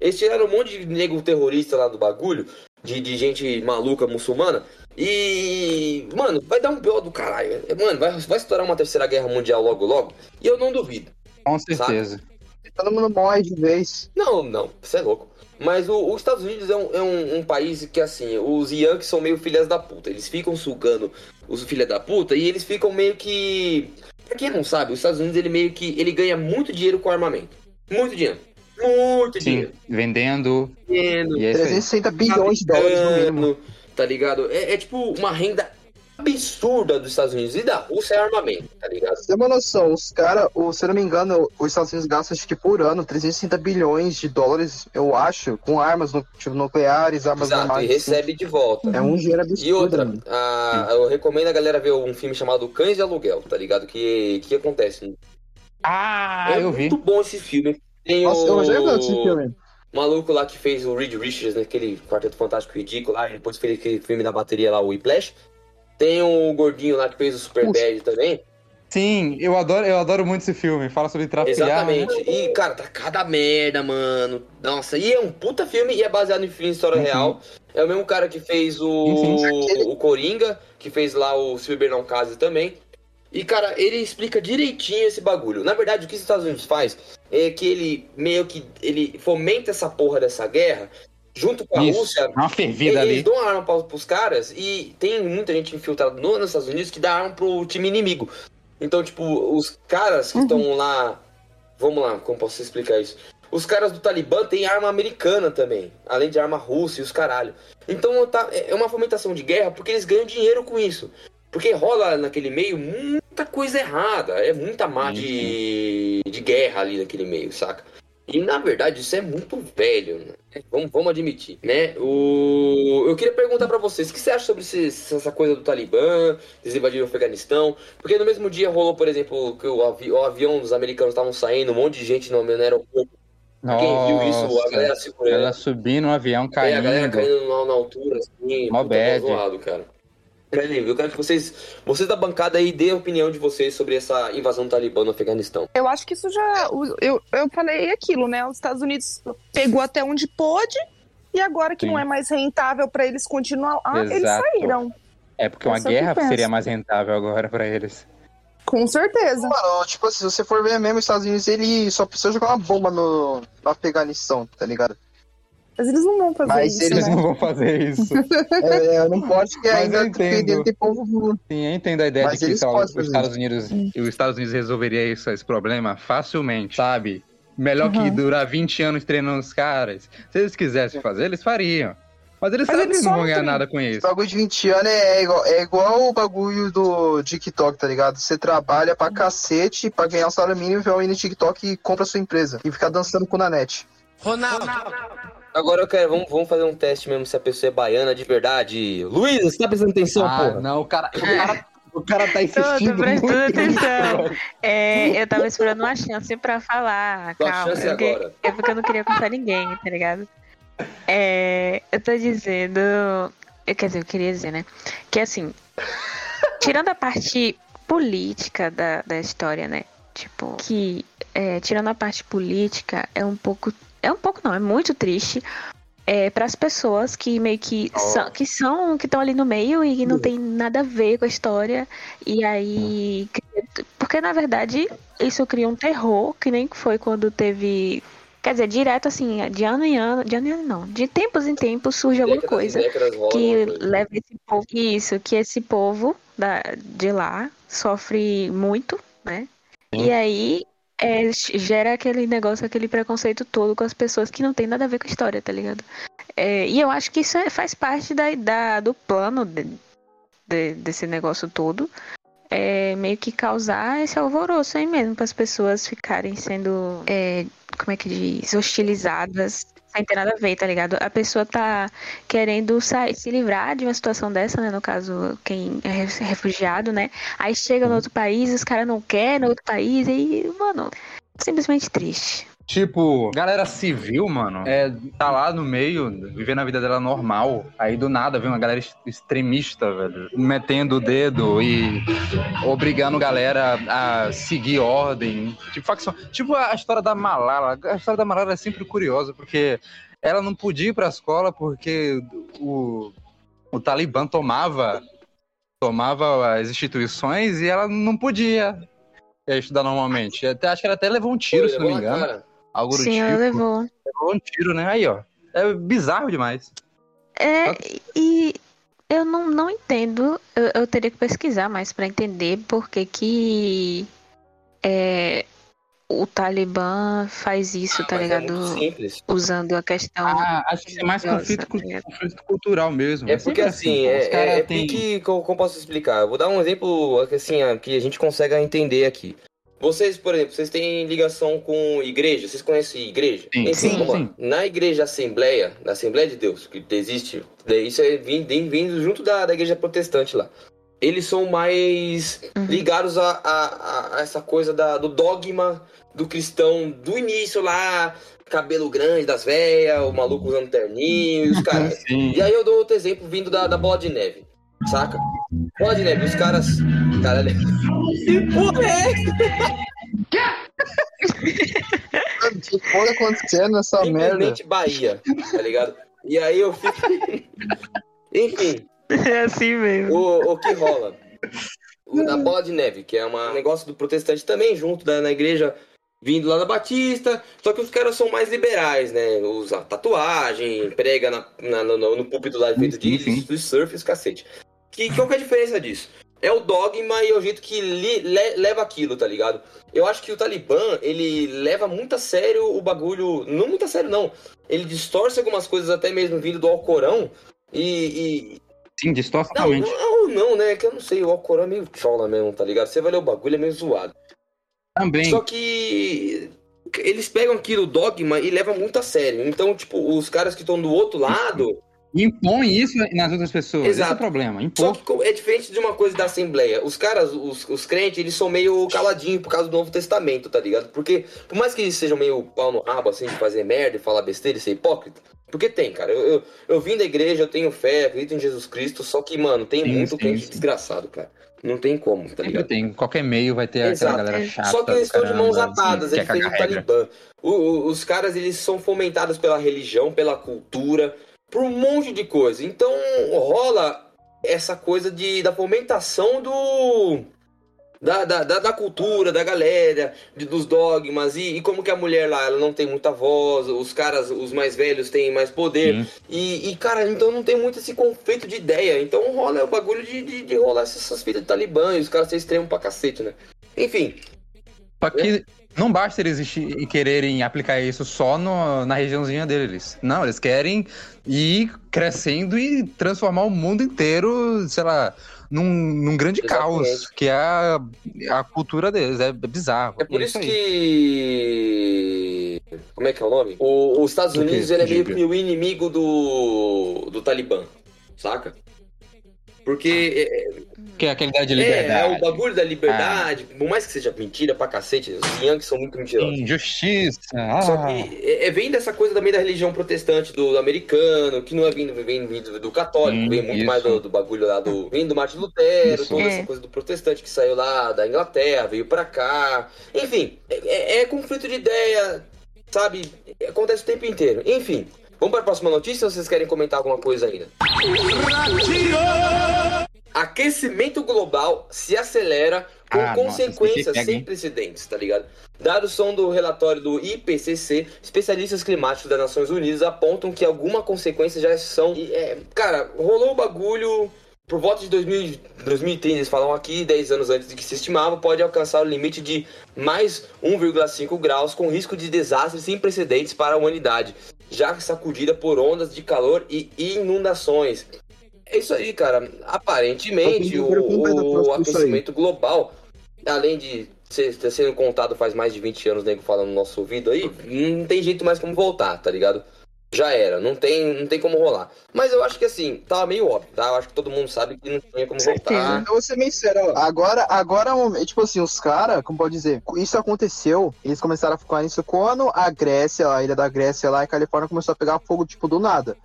eles tiraram um monte de nego terrorista lá do bagulho, de, de gente maluca muçulmana, e, mano, vai dar um pior do caralho. Mano, vai, vai estourar uma terceira guerra mundial logo, logo, e eu não duvido. Com certeza. Todo mundo morre de vez. Não, não, você é louco. Mas o- os Estados Unidos é, um, é um- um país que, assim, os Yankees são meio filhas da puta. Eles ficam sugando os filhas da puta e eles ficam meio que. Pra quem não sabe, os Estados Unidos ele meio que. ele ganha muito dinheiro com armamento. Muito dinheiro. Muito Sim, dinheiro. vendendo. E é isso aí. 360 bilhões de dólares no mínimo. Tá ligado? É, é tipo uma renda absurda dos Estados Unidos. E da Rússia é armamento, tá ligado? Você tem uma noção, os caras, se eu não me engano, os Estados Unidos gastam acho que por ano 360 bilhões de dólares, eu acho, com armas nu- tipo, nucleares, armas Exato, e normais. recebe de volta. É um dinheiro absurdo. E outra, a- eu recomendo a galera ver um filme chamado Cães de Aluguel, tá ligado? Que que acontece? Ah, é eu vi. muito bom esse filme. Tem Nossa, o eu já esse filme. maluco lá que fez o Reed Richards naquele Quarteto Fantástico Ridículo lá, e depois fez aquele filme da bateria lá, o Whiplash. Tem o gordinho lá que fez o Super Puxa. Bad também. Sim, eu adoro, eu adoro muito esse filme. Fala sobre né? Exatamente. E, cara, tá cada merda, mano. Nossa, e é um puta filme e é baseado em filme de história Uhum. real. É o mesmo cara que fez o, o Coringa, que fez lá o Se Beber Não Case também. E, cara, ele explica direitinho esse bagulho. Na verdade, o que os Estados Unidos faz é que ele meio que ele fomenta essa porra dessa guerra junto com a Isso, Rússia. uma fervida Eles ali. dão arma pra, pros caras e tem muita gente infiltrada no- nos Estados Unidos que dá arma pro time inimigo. Então, tipo, os caras que estão lá. Vamos lá, como posso explicar isso? Os caras do Talibã têm arma americana também, além de arma russa e os caralho. Então tá, é uma fomentação de guerra porque eles ganham dinheiro com isso. Porque rola naquele meio muita coisa errada, é muita má de, de guerra ali naquele meio, saca? E na verdade isso é muito velho, né? Vamos, vamos admitir, né? O... Eu queria perguntar pra vocês, o que você acha sobre esse- essa coisa do Talibã, eles invadiram o Afeganistão? Porque no mesmo dia rolou, por exemplo, que o, avi- o avião dos americanos estavam saindo, um monte de gente no, no aeroporto. Quem viu isso, a Nossa, galera segurando. ela subindo no avião, É, a galera caindo. caindo na, na altura, assim, Mó bad. zoado, cara. Eu quero que vocês, vocês da bancada aí, dêem a opinião de vocês sobre essa invasão do Talibã no Afeganistão. Eu acho que isso já. Eu, eu falei aquilo, né? Os Estados Unidos pegou até onde pôde e agora que Sim. não é mais rentável pra eles continuar lá, eles saíram. É porque uma Essa é guerra seria mais rentável agora pra eles. Com certeza. Mano, tipo assim, se você for ver mesmo, os Estados Unidos, ele só precisa jogar uma bomba no, no Afeganistão, tá ligado? Mas eles não vão fazer Mas isso, eles Eles né? não vão fazer isso. É, é, não pode que Mas eu ainda entendo. dependendo tem povo. Sim, eu entendo a ideia Mas de que os Estados Unidos, e os Estados Unidos resolveria isso, esse problema facilmente, sabe? Melhor que Uhum. durar 20 anos treinando os caras. Se eles quisessem fazer, eles fariam. Mas eles Mas sabem que eles não vão ganhar nada com Esse isso. bagulho de 20 anos é igual, é igual o bagulho do TikTok, tá ligado? Você trabalha pra cacete pra ganhar o salário mínimo, vai no TikTok e compra a sua empresa. E fica dançando com o Nanete. Agora eu quero, vamos, vamos fazer um teste mesmo se a pessoa é baiana de verdade. Luiz, você tá prestando atenção, Ah, porra? não, o cara, o cara, o cara tá Tô, insistindo tô prestando atenção. velho. É, eu tava esperando uma chance pra falar. Calma. chance eu que- agora. É porque eu não queria contar ninguém, tá ligado? É, eu tô dizendo. Eu, quer dizer, eu queria dizer, né? Que assim. tirando a parte política da, da história, né? Tipo, que é, tirando a parte política, é um pouco. É um pouco não, é muito triste. É, para as pessoas que meio que Oh. são que são que estão ali no meio e que não tem nada a ver com a história e aí porque na verdade isso cria um terror que nem foi quando teve quer dizer direto assim de ano em ano de ano em ano não de tempos em tempos surge alguma coisa que leva esse povo isso que esse povo da, de lá sofre muito né e aí é, gera aquele negócio aquele preconceito todo com as pessoas que não tem nada a ver com a história tá ligado? É, e eu acho que isso é- faz parte da, da- do plano de- de- desse negócio todo. É meio que causar esse alvoroço aí mesmo para as pessoas ficarem sendo é, como é que diz? Hostilizadas sem ter nada a ver, tá ligado? A pessoa tá querendo sair, se livrar de uma situação dessa, né? No caso, quem é re- refugiado, né? Aí chega no outro país, os caras não querem no outro país, e, mano, simplesmente triste. Tipo, galera civil, mano, é, tá lá no meio, vivendo a vida dela normal. Aí do nada vem uma galera ex- extremista, velho, metendo o dedo e obrigando galera a seguir ordem. Tipo, facção. Tipo a história da Malala. A história da Malala é sempre curiosa, porque ela não podia ir pra escola porque o, o Talibã tomava, tomava as instituições e ela não podia estudar normalmente. Até, acho que ela até levou um tiro, Pô, se não me engano. Algo do Sim, tipo. ela levou. Levou um tiro, né? Aí, ó. É bizarro demais. É, e eu não, não entendo, eu, eu teria que pesquisar mais pra entender por que que é, o Talibã faz isso, tá Mas é ligado? muito simples. Usando a questão. Ah, acho que é mais conflito, tá conflito cultural mesmo. É porque sempre assim, pô. é, é, é têm- porque, como, posso explicar? Eu vou dar um exemplo assim, que a gente consegue entender aqui. Vocês, por exemplo, vocês têm ligação com igreja? Vocês conhecem igreja? Sim, Então, sim, lá. sim. Na igreja Assembleia, na Assembleia de Deus, que existe, daí isso é vindo, vindo junto da, da igreja protestante lá. Eles são mais Uhum. ligados a, a- a essa coisa da- do dogma do cristão do início lá, cabelo grande das velhas, o maluco usando terninho e os caras. Sim. E aí eu dou outro exemplo vindo da, da bola de neve, saca? Bola de neve, os caras. Caralho. Que porra é? Que porra acontecendo nessa merda? Bahia, tá ligado? E aí eu fico. Enfim, É assim mesmo. o, o que rola? O da bola de neve, que é um negócio do protestante também, junto da, na igreja, vindo lá da Batista. Só que os caras são mais liberais, né? Usa tatuagem, prega na, na- no, no púlpito lá feito de, de surf e os cacete. Que, qual que é a diferença disso? É o dogma e é o jeito que li- le- leva aquilo, tá ligado? Eu acho que o Talibã, ele leva muito a sério o bagulho. Não muito a sério, não. Ele distorce algumas coisas, até mesmo vindo do Alcorão. E, e, Sim, distorce não, totalmente. não, não, né? Que eu não sei, o Alcorão é meio chola mesmo, tá ligado? Você vai ler o bagulho, é meio zoado. Também. Só que eles pegam aquilo, o dogma, e levam muito a sério. Então, tipo, os caras que estão do outro lado. Impõe isso nas outras pessoas. Esse é Exato. o problema. Só Impor. que co- é diferente de uma coisa da Assembleia. Os caras, os, os crentes, eles são meio caladinhos por causa do Novo Testamento, tá ligado? Porque, por mais que eles sejam meio pau no rabo, assim, de fazer merda e falar besteira e ser hipócrita. Porque tem, cara. Eu, eu, eu vim da igreja, eu tenho fé, acredito em Jesus Cristo, só que, mano, tem Sim, muito sim, crente sim. desgraçado, cara. Não tem como, tá ligado? tem. Qualquer meio vai ter Exato. aquela galera chata. Só que eles estão de mãos atadas, que é diferente do. Talibã. O- o- os caras, eles são fomentados pela religião, pela cultura, por um monte de coisa. Então, rola essa coisa de, da fomentação do... Da, da, da, cultura, da galera, de- dos dogmas, e, e como que a mulher lá, ela não tem muita voz, os caras, os mais velhos têm mais poder, e, e, cara, então não tem muito esse conflito de ideia. Então rola o bagulho de, de, de rolar essas filhas de Talibã e os caras ser extremos pra cacete, né? Enfim, Só que não basta eles existir e quererem aplicar isso só no- na regiãozinha deles. Não, eles querem ir crescendo e transformar o mundo inteiro, sei lá, num, num grande Exatamente. caos, que é a, a cultura deles. É bizarro. É por E isso aí. que. Como é que é o nome? O, os Estados? Unidos ele é meio que o inimigo do, do Talibã, saca? Porque é, Que é aquele da de é, liberdade. é o bagulho da liberdade, por mais que seja mentira pra cacete, os Yankees são muito mentirosos. Injustiça. Só Ah. que é, é- vem dessa coisa também da religião protestante do, do americano, que não é vindo, vem vindo do católico, Hum, vem muito isso. mais do, do bagulho lá do. Vem do Martin Lutero, Isso. toda É. essa coisa do protestante que saiu lá da Inglaterra, veio pra cá. Enfim, é, é- é conflito de ideia, sabe? Acontece o tempo inteiro. Enfim. Vamos para a próxima notícia ou vocês querem comentar alguma coisa ainda? Aquecimento global se acelera com Ah, nossa, consequências pega, sem precedentes, tá ligado? Dados são do relatório do IPCC, especialistas climáticos das Nações Unidas apontam que alguma consequência já são. e, é, cara, rolou o bagulho por volta de 2000, 2030, eles falam aqui, 10 anos antes de que se estimava, pode alcançar o limite de mais 1,5 graus, com risco de desastres sem precedentes para a humanidade, já sacudida por ondas de calor e inundações. É isso aí, cara. Aparentemente, o, o aí. aquecimento global, além de ser, ter sendo contado faz mais de 20 anos, nego falando no nosso ouvido aí, não tem jeito mais como voltar, tá ligado? Já era, não tem, não tem como rolar. Mas eu acho que assim, tava meio óbvio, tá? Eu acho que todo mundo sabe que não tinha como voltar. Eu vou ser bem sério, ó. agora, agora, é tipo assim, os caras, como pode dizer, isso aconteceu, eles começaram a ficar nisso quando a Grécia, a ilha da Grécia lá, a Califórnia começou a pegar fogo, tipo, do nada.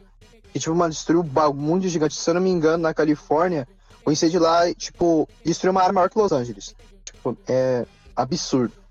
E, tipo, mano, destruiu um mundo gigante. Se eu não me engano, na Califórnia, o incêndio lá, tipo, destruiu uma área maior que Los Angeles. Tipo, é absurdo.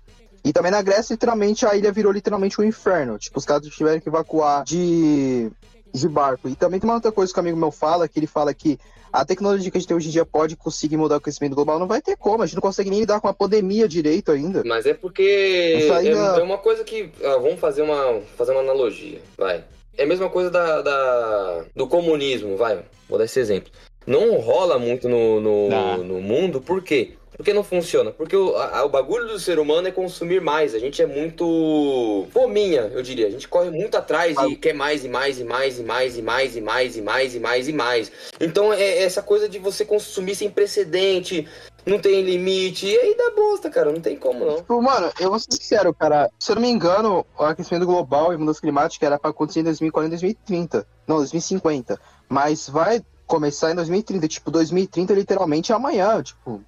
E também na Grécia, literalmente, a ilha virou literalmente um inferno. Tipo, os caras tiveram que evacuar de, de barco. E também tem uma outra coisa que um amigo meu fala, que ele fala que a tecnologia que a gente tem hoje em dia pode conseguir mudar o aquecimento global. Não vai ter como, a gente não consegue nem lidar com a pandemia direito ainda. Mas é porque Isso aí é, é- é uma coisa que. ah, vamos fazer uma, fazer uma analogia, vai. É a mesma coisa da, da- do comunismo, vai. Vou dar esse exemplo. Não rola muito no, no, no mundo, por quê? Porque não funciona. Porque o, a- o bagulho do ser humano é consumir mais. A gente é muito fominha, eu diria. A gente corre muito atrás e quer mais e mais e mais e mais e mais e mais e mais e mais e mais. Então é essa coisa de você consumir sem precedente, não tem limite. E aí dá bosta, cara. Não tem como não. Tipo, mano, eu vou ser sincero, cara. Se eu não me engano, o aquecimento global e mudança climática era pra acontecer em 2040 e 2030. Não, 2050. Mas vai começar em 2030. Tipo, 2030 literalmente é amanhã. Tipo,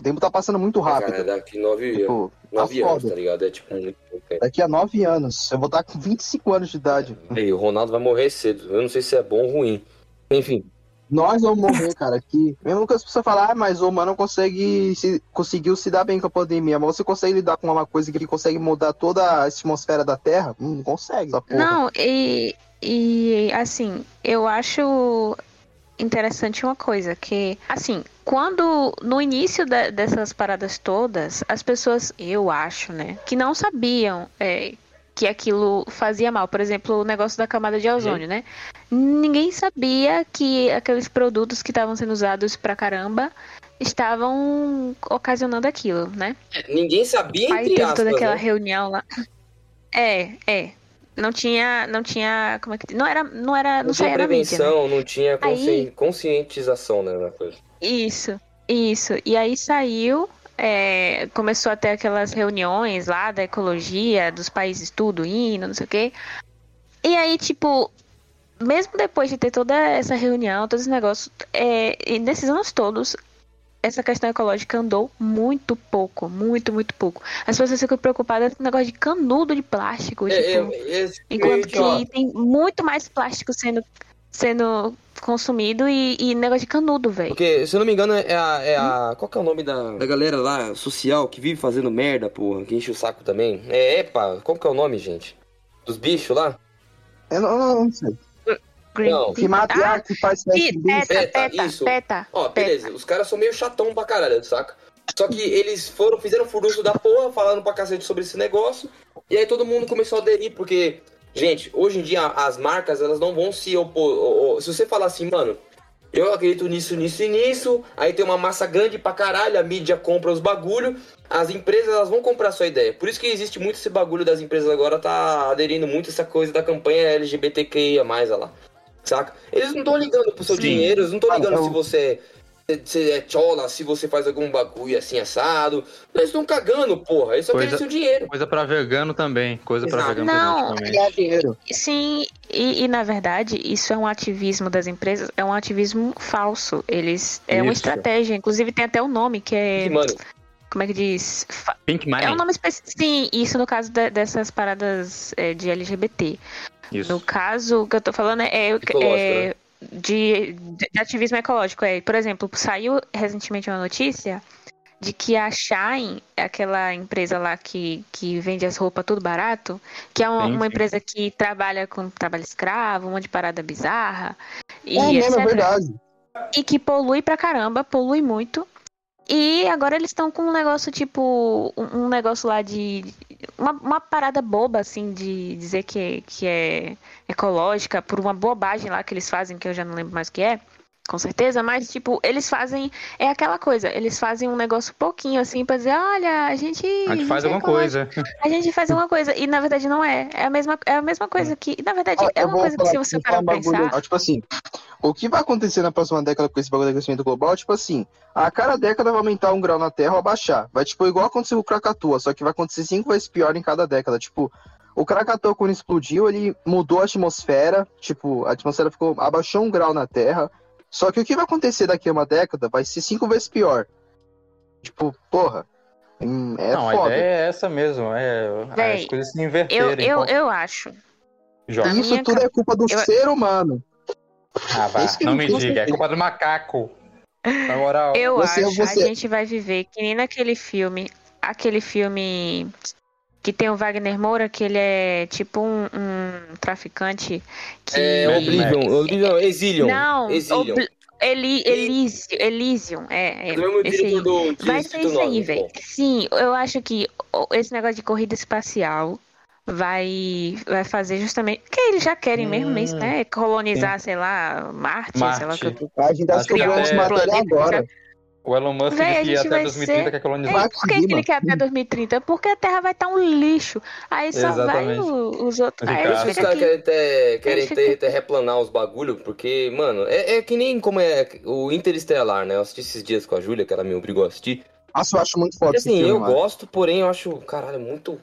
o tempo tá passando muito rápido. Cara, daqui nove, Tipo, tá nove anos, foda. tá ligado? É tipo tempo. Daqui a nove anos. Eu vou estar com 25 anos de idade. Aí, o Ronaldo vai morrer cedo. Eu não sei se é bom ou ruim. Enfim, Nós vamos morrer, cara, aqui. Mesmo que as pessoas falem, ah, mas o humano consegue se, conseguiu se dar bem com a pandemia. Mas você consegue lidar com uma coisa que consegue mudar toda a atmosfera da Terra? Hum, Não consegue, essa porra. Não, e, e assim, eu acho interessante uma coisa, que assim, quando no início da- dessas paradas todas, as pessoas, eu acho, né, que não sabiam é, que aquilo fazia mal. Por exemplo, o negócio da camada de ozônio, né? Ninguém sabia que aqueles produtos que estavam sendo usados pra caramba estavam ocasionando aquilo, né? ninguém sabia, Aí entre teve aspas, toda aquela né? reunião lá. É, é. Não tinha, não tinha, como é que não era, não era, não, Não tinha na mídia. né? prevenção, não tinha consci- Aí- conscientização, né, na coisa. Isso, isso. E aí saiu, é, começou a ter aquelas reuniões lá da ecologia, dos países tudo indo, não sei o quê. E aí, tipo, mesmo depois de ter toda essa reunião, todos os negócios, é, e nesses anos todos, essa questão ecológica andou muito pouco, muito, muito pouco. As pessoas ficam preocupadas com o negócio de canudo de plástico, É, tipo, é, é, enquanto que, ó, tem muito mais plástico sendo, sendo consumido e, e negócio de canudo, velho. Porque, se eu não me engano, é a. É a qual que é o nome da, da galera lá, social, que vive fazendo merda, porra, que enche o saco também? É, epa, qual que é o nome, gente? Dos bichos lá? Eu não, não, não sei. Não. Que mata Ah, que faz bicho. Peta, Peta, peta, isso. peta. Ó, peta. beleza, os caras são meio chatão pra caralho, saca? Só que eles foram, fizeram furunço da porra, falando pra cacete sobre esse negócio, e aí todo mundo começou a aderir, porque, gente, hoje em dia as marcas, elas não vão se opor. ó, ó, Se você falar assim, mano, eu acredito nisso, nisso e nisso, aí tem uma massa grande pra caralho, a mídia compra os bagulho, as empresas elas vão comprar a sua ideia. Por isso que existe muito esse bagulho das empresas agora, tá aderindo muito essa coisa da campanha LGBTQIA+, olha lá. Saca? Eles não estão ligando pro seu Sim. dinheiro, eles não estão Cara, ligando eu- se você você é chola se você faz algum bagulho assim assado. Eles estão cagando, porra. Eles só Coisa- querem seu dinheiro. Coisa pra vegano também. Coisa pra Exato. vegano Não. principalmente. Ganhar dinheiro. Sim, e, e, na verdade, isso é um ativismo das empresas, é um ativismo falso. Eles. É uma Isso. estratégia. Inclusive tem até um nome que é. E, mano, Como é que diz? Pink Money. É um nome específico. Sim, isso no caso de- dessas paradas é, de LGBT. Isso. No caso, o que eu tô falando é, é, é de, de ativismo ecológico. É, por exemplo, saiu recentemente uma notícia de que a Shine, aquela empresa lá que, que vende as roupas tudo barato, que é uma, Sim, uma empresa que trabalha com trabalho escravo, um monte de parada bizarra, e É mesmo, é verdade. E que polui pra caramba, polui muito. E agora eles estão com um negócio tipo. Um negócio lá de. Uma, uma parada boba, assim, de dizer que, que é ecológica, por uma bobagem lá que eles fazem, que eu já não lembro mais o que é. Com certeza, mas tipo, eles fazem. É aquela coisa, eles fazem um negócio pouquinho assim pra dizer, olha, a gente. A gente faz alguma coisa. A gente faz alguma coisa. E na verdade não é. É a mesma, é a mesma coisa que. Na verdade, Ó, é uma coisa que se você parar falar pra um bagulho, pensar. ó, Tipo assim, o que vai acontecer na próxima década com esse bagulho de aquecimento global, tipo assim, a cada década vai aumentar um grau na Terra ou abaixar. Vai, tipo, igual aconteceu com o Krakatoa, só que vai acontecer cinco vezes pior em cada década. Tipo, o Krakatoa, quando explodiu, ele mudou a atmosfera, tipo, a atmosfera ficou, abaixou um grau na Terra. Só que o que vai acontecer daqui a uma década vai ser cinco vezes pior. Tipo, porra, hum, é não, a foda. ideia é essa mesmo. É Véi, as coisas se Eu, inverterem. eu, com- eu acho. Joga. a isso tudo é culpa do eu- ser humano. Ah, vá. Que Não eu me diga. É culpa do macaco. Na moral. Eu Você- acho, você- a gente vai viver que nem naquele filme, aquele filme que tem o Wagner Moura, que ele é tipo um, um traficante que... é Oblivion, Oblivion, Exilion. Não, Exilion. Obli- Eli, Elysium, Elysium, é, é Do mesmo esse aí. do Vai ser isso aí, 9, velho. Sim, eu acho que esse negócio de corrida espacial vai, vai fazer justamente. Que eles já querem mesmo, Hum, isso, né? Colonizar, sei lá, Marte, sei lá o que eu Marte. A gente tá essa matéria planeta, agora. O Elon Musk Véi, que até vai 2030 ser- quer colonizar. Max Por que, que ele quer até 2030? Porque a Terra vai estar um lixo. Aí só vai Exatamente. o- os outros. Aí eles Por isso que os caras querem, ter, querem ter, terreplanar os bagulho, porque, mano, é, é que nem como é o Interestelar, né? Eu assisti esses dias com a Júlia, que ela me obrigou a assistir. Nossa, eu acho muito foda E esse assim, filme, eu mano. gosto, porém eu acho, caralho, muito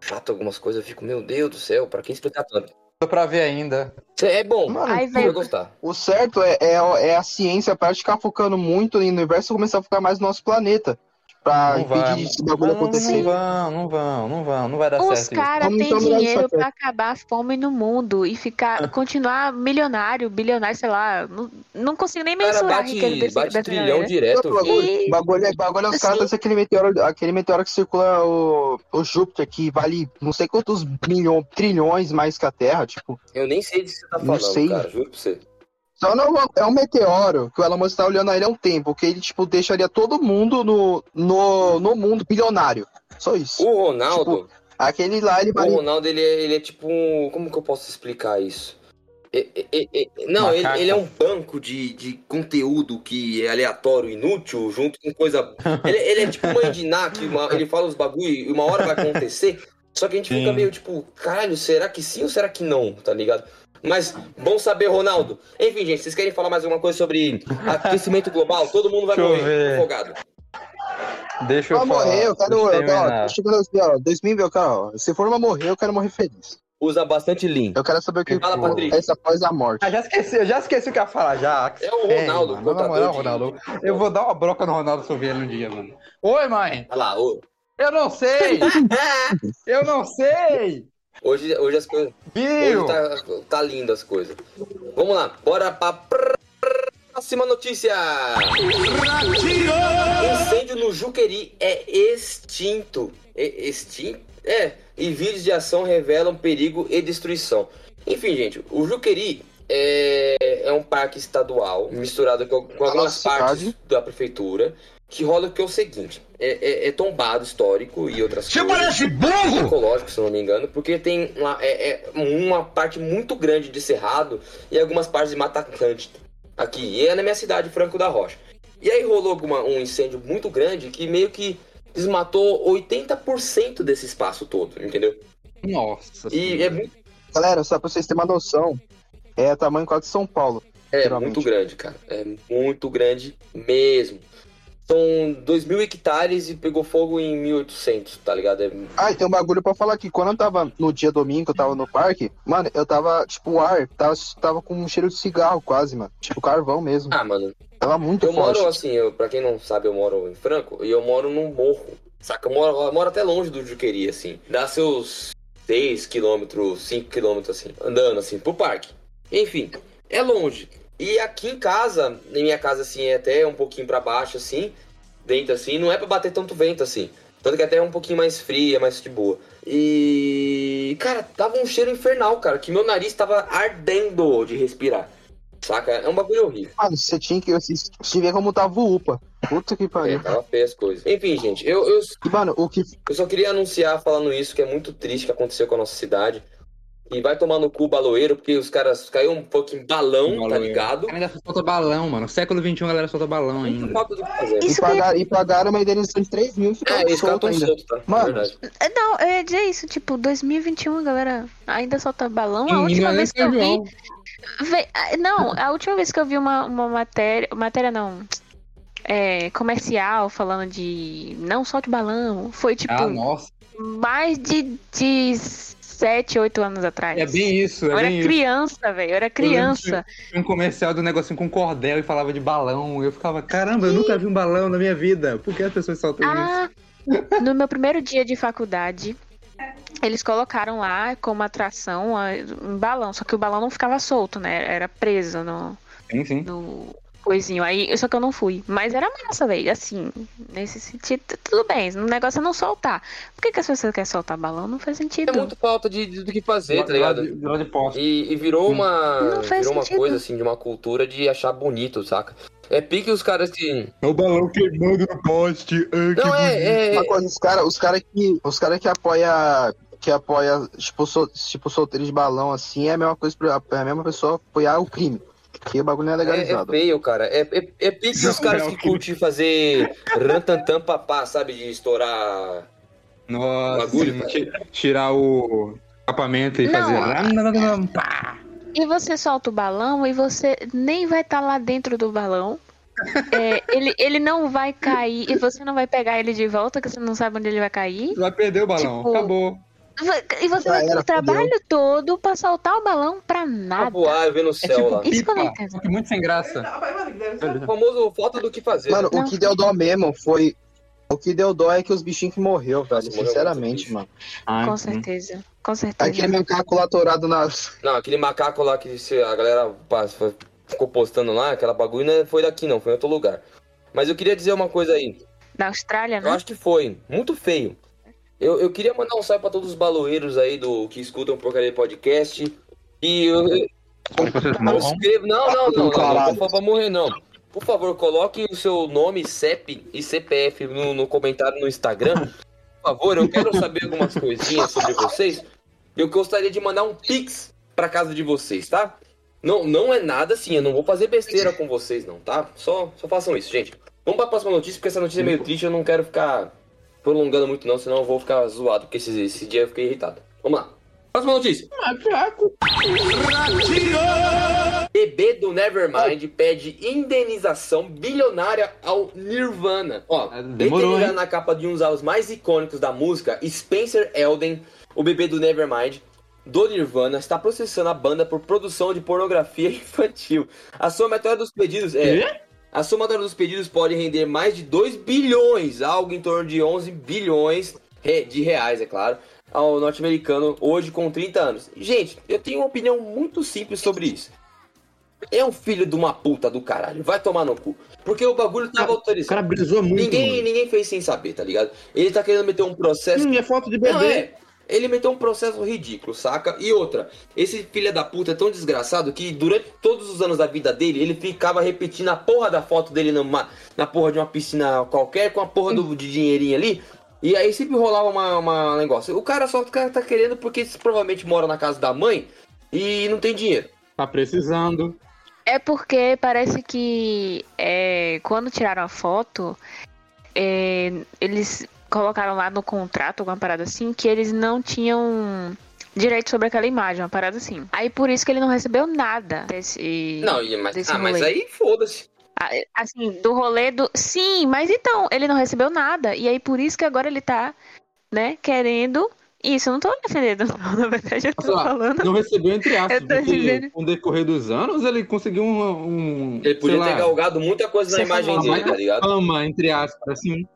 chato algumas coisas. Eu fico, meu Deus do céu, pra quem explicar tanto? Tô pra ver ainda. É bom, Mano, vem- vai gostar. o certo é, é, é a ciência para de ficar focando muito no universo e começar a focar mais no nosso planeta. Pra Não vai. impedir esse bagulho não, acontecer. não vão, não vão, não vão. Não vai dar Os certo isso. caras têm dinheiro pra acabar a fome no mundo e ficar, continuar milionário, bilionário, sei lá. Não, não consigo nem O cara mensurar a riqueza bate, desse, bate trilhão galera. direto, Outro bagulho. E- bagulho, é- bagulho é os assim- caras desse aquele meteoro, aquele meteoro que circula o, o Júpiter, que vale não sei quantos milhões, trilhões mais que a Terra, tipo. Eu nem sei do que você tá Não falando, sei. cara, juro pra você. Só não é um meteoro que o Elon Musk tá olhando aí há um tempo, que ele, tipo, deixaria todo mundo no, no, no mundo bilionário. Só isso. O Ronaldo, Aquele lá, ele o. Ronaldo, ele é, ele é tipo um... Como que eu posso explicar isso? É- é- é- é- não, ele, ele é um banco de, de conteúdo que é aleatório, inútil, junto com coisa... ele, ele é tipo mãe de Ná, que uma- ele fala os bagulho e uma hora vai acontecer, só que a gente fica Sim. meio tipo, caralho, será que sim ou será que não, tá ligado? Mas, bom saber, Ronaldo. Enfim, gente, vocês querem falar mais alguma coisa sobre aquecimento global? Todo mundo vai Deixa morrer, afogado. Deixa eu Pra falar. morrer, eu quero. deixa Eu quero chegando assim, ó, 2000, eu quero, se for pra morrer, eu quero morrer feliz. Usa bastante Lean. Eu quero saber o que Fala, for Patrick. essa após a morte. Ah, já esqueci, eu já esqueci o que eu ia falar já. É o Ronaldo, mano, moral, de- Ronaldo. Eu vou dar uma broca no Ronaldo se eu ele um dia, mano. Oi, mãe. Olha lá, ô. Eu não sei. eu não sei. Hoje, hoje as coisas. Viu? Hoje tá, tá lindo as coisas. Vamos lá, bora pra próxima notícia. Incêndio no Juqueri é extinto. É extinto? É. E vídeos de ação revelam perigo e destruição. Enfim, gente, o Juqueri é, é um parque estadual misturado com, com algumas partes da prefeitura. Que rola o que é o seguinte: é, é- é tombado histórico e outras Você coisas parece burro! ecológico, se eu não me engano, porque tem uma, é, é uma parte muito grande de cerrado e algumas partes de Mata Atlântica aqui. E é na minha cidade, Franco da Rocha. E aí rolou alguma- um incêndio muito grande que meio que desmatou 80% desse espaço todo, entendeu? Nossa E senhora. é muito. Galera, só pra vocês terem uma noção, é tamanho quase de São Paulo. É muito grande, cara. É muito grande mesmo. São 2 mil hectares e pegou fogo em 1800, tá ligado? É... Ah, e tem um bagulho pra falar aqui. Quando eu tava no dia domingo, eu tava no parque, mano, eu tava, tipo, o ar, tava, tava com um cheiro de cigarro quase, mano. Tipo, carvão mesmo. Ah, mano, Tava muito eu forte. moro assim, eu, pra quem não sabe, eu moro em Franco e eu moro num morro. Saca? Eu moro, eu moro até longe do Juqueri, assim. Dá seus 6 quilômetros, 5 quilômetros, assim, andando, assim, pro parque. Enfim, é longe. E aqui em casa, em minha casa, assim, é até um pouquinho pra baixo, assim, dentro, assim, não é pra bater tanto vento, assim. Tanto que até é um pouquinho mais fria, mais de boa. E. Cara, tava um cheiro infernal, cara, que meu nariz tava ardendo de respirar. Saca? É um bagulho horrível. Mano, você tinha que. Ver como tava o UPA. Puta que É, pariu. tava feia as coisas. Enfim, gente, eu, eu, mano, o que. eu só queria anunciar falando isso, que é muito triste que aconteceu com a nossa cidade. E vai tomar no cu o baloeiro, porque os caras caiu um pouquinho balão, tá ligado? Ainda solta balão, mano. Século XXI a galera solta balão ainda. E, Isso pagar, e pagaram uma indenização de 3 mil É, solto tão ainda. soltos, tá? Mano, Verdade. Não, eu ia dizer isso, tipo, 2021 a galera ainda solta balão. A última é vez que eu vi. Ve- ah, Não, a última vez que eu vi uma, uma matéria. Matéria não. É, comercial falando de não solte balão. Foi tipo Ah, nossa. mais de, de 7, 8 anos atrás. É bem isso, eu é era bem isso. criança, velho. Eu era criança. Tinha um comercial do negocinho com cordel e falava de balão. Eu ficava, caramba, eu nunca vi um balão na minha vida. Por que as pessoas soltam isso? Ah, no meu primeiro dia de faculdade, eles colocaram lá como atração um balão, só que o balão não ficava solto, né? Era preso no, Sim, sim. no coisinho. Aí, só que eu não fui. Mas era massa, velho. Assim, nesse sentido, tudo bem. O negócio é não soltar. Por que, que as pessoas querem soltar balão? Não faz sentido. É muito falta de, de- do que fazer, tá ligado? De poste. E, e virou uma. Não faz virou uma sentido. coisa assim, de uma cultura de achar bonito, saca? É pique os caras que. É o balão queimando no poste. Não, é. é- Uma coisa, os caras os cara que, os cara que apoia que apoia, tipo, sol, tipo, solteiro de balão, assim, é a mesma coisa, pra- é a mesma pessoa apoiar o crime. Que o bagulho não é É, é legalizado. feio, cara. É, é, é pique os caras que curtem fazer rantantam papá, sabe? De estourar. Nossa, Bagulho, ti- tirar o escapamento e Não. fazer. Ram, pá. E você solta o balão e você nem vai estar lá dentro do balão. É, ele, ele não vai cair e você não vai pegar ele de volta, que você não sabe onde ele vai cair. Vai perder o balão. Tipo, Acabou. E você vai o trabalho todo pra soltar o balão pra Pra nada. voar ver no É céu tipo lá. Isso que eu não pipa, entendo. só que muito sem graça. O famoso falta do que fazer. Mano, Não. o que deu dó mesmo foi. O que deu dó é que os bichinhos que morreu, velho. Sinceramente, mano. Ah, Com sim. certeza. Com certeza. Aquele macaco lá atorado nas. Não, aquele macaco lá que a galera ficou postando lá, aquela bagulho não foi daqui não, foi em outro lugar. Mas eu queria dizer uma coisa aí. Da Austrália, Eu né? acho que foi. Muito feio. Eu, eu queria mandar um salve pra todos os baloeiros aí do que escutam o Porcaria Podcast. E eu. Não, não, não, não, não, não, pra morrer, não. Por favor, coloque o seu nome, CEP e CPF no, no comentário no Instagram. Por favor, eu quero saber algumas coisinhas sobre vocês. Eu gostaria de mandar um pix pra casa de vocês, tá? Não, não é nada assim, eu não vou fazer besteira com vocês, não, tá? Só, só façam isso, gente. Vamos pra próxima notícia, porque essa notícia é meio triste, eu não quero ficar prolongando muito, não, senão eu vou ficar zoado, porque esse, esse dia eu fiquei irritado. Vamos lá. Próxima notícia. Bebê do Nevermind pede indenização bilionária ao Nirvana. Ó, É, demorou, hein? na capa de um dos álbuns mais icônicos da música, Spencer Elden, o bebê do Nevermind, do Nirvana, está processando a banda por produção de pornografia infantil. A somatória dos pedidos é... A somatória dos pedidos pode render mais de 2 bilhões, algo em torno de 11 bilhões de reais, é claro, ao norte-americano hoje com 30 anos. Gente, eu tenho uma opinião muito simples sobre isso. É um filho de uma puta do caralho, vai tomar no cu. Porque o bagulho tava O autorizado. cara brisou muito. Ninguém, mano. ninguém fez sem saber, tá ligado? Ele tá querendo meter um processo. Hum, é foto de Não, bebê. é. Ele meteu um processo ridículo, saca? E outra, esse filho da puta é tão desgraçado que durante todos os anos da vida dele, ele ficava repetindo a porra da foto dele numa, na porra de uma piscina qualquer, com a porra do, de dinheirinho ali. E aí sempre rolava uma, uma negócio. O cara só o cara tá querendo porque provavelmente mora na casa da mãe e não tem dinheiro. Tá precisando. É porque parece que é, quando tiraram a foto, é, eles colocaram lá no contrato, alguma parada assim, que eles não tinham direito sobre aquela imagem, uma parada assim. Aí por isso que ele não recebeu nada desse. Não, e- mas, desse ah, mas aí foda-se. Ah, Assim, do rolê do. Sim, mas então, ele não recebeu nada. E aí por isso que agora ele tá, né, querendo. Isso, eu não tô defendendo, não. Na verdade, eu tô Sei lá, falando. Não recebeu entre aspas, porque com o decorrer dos anos ele conseguiu um. um Ele podia sei ter lá, galgado muita coisa na imagem dele, tá ligado? fama, entre aspas, assim.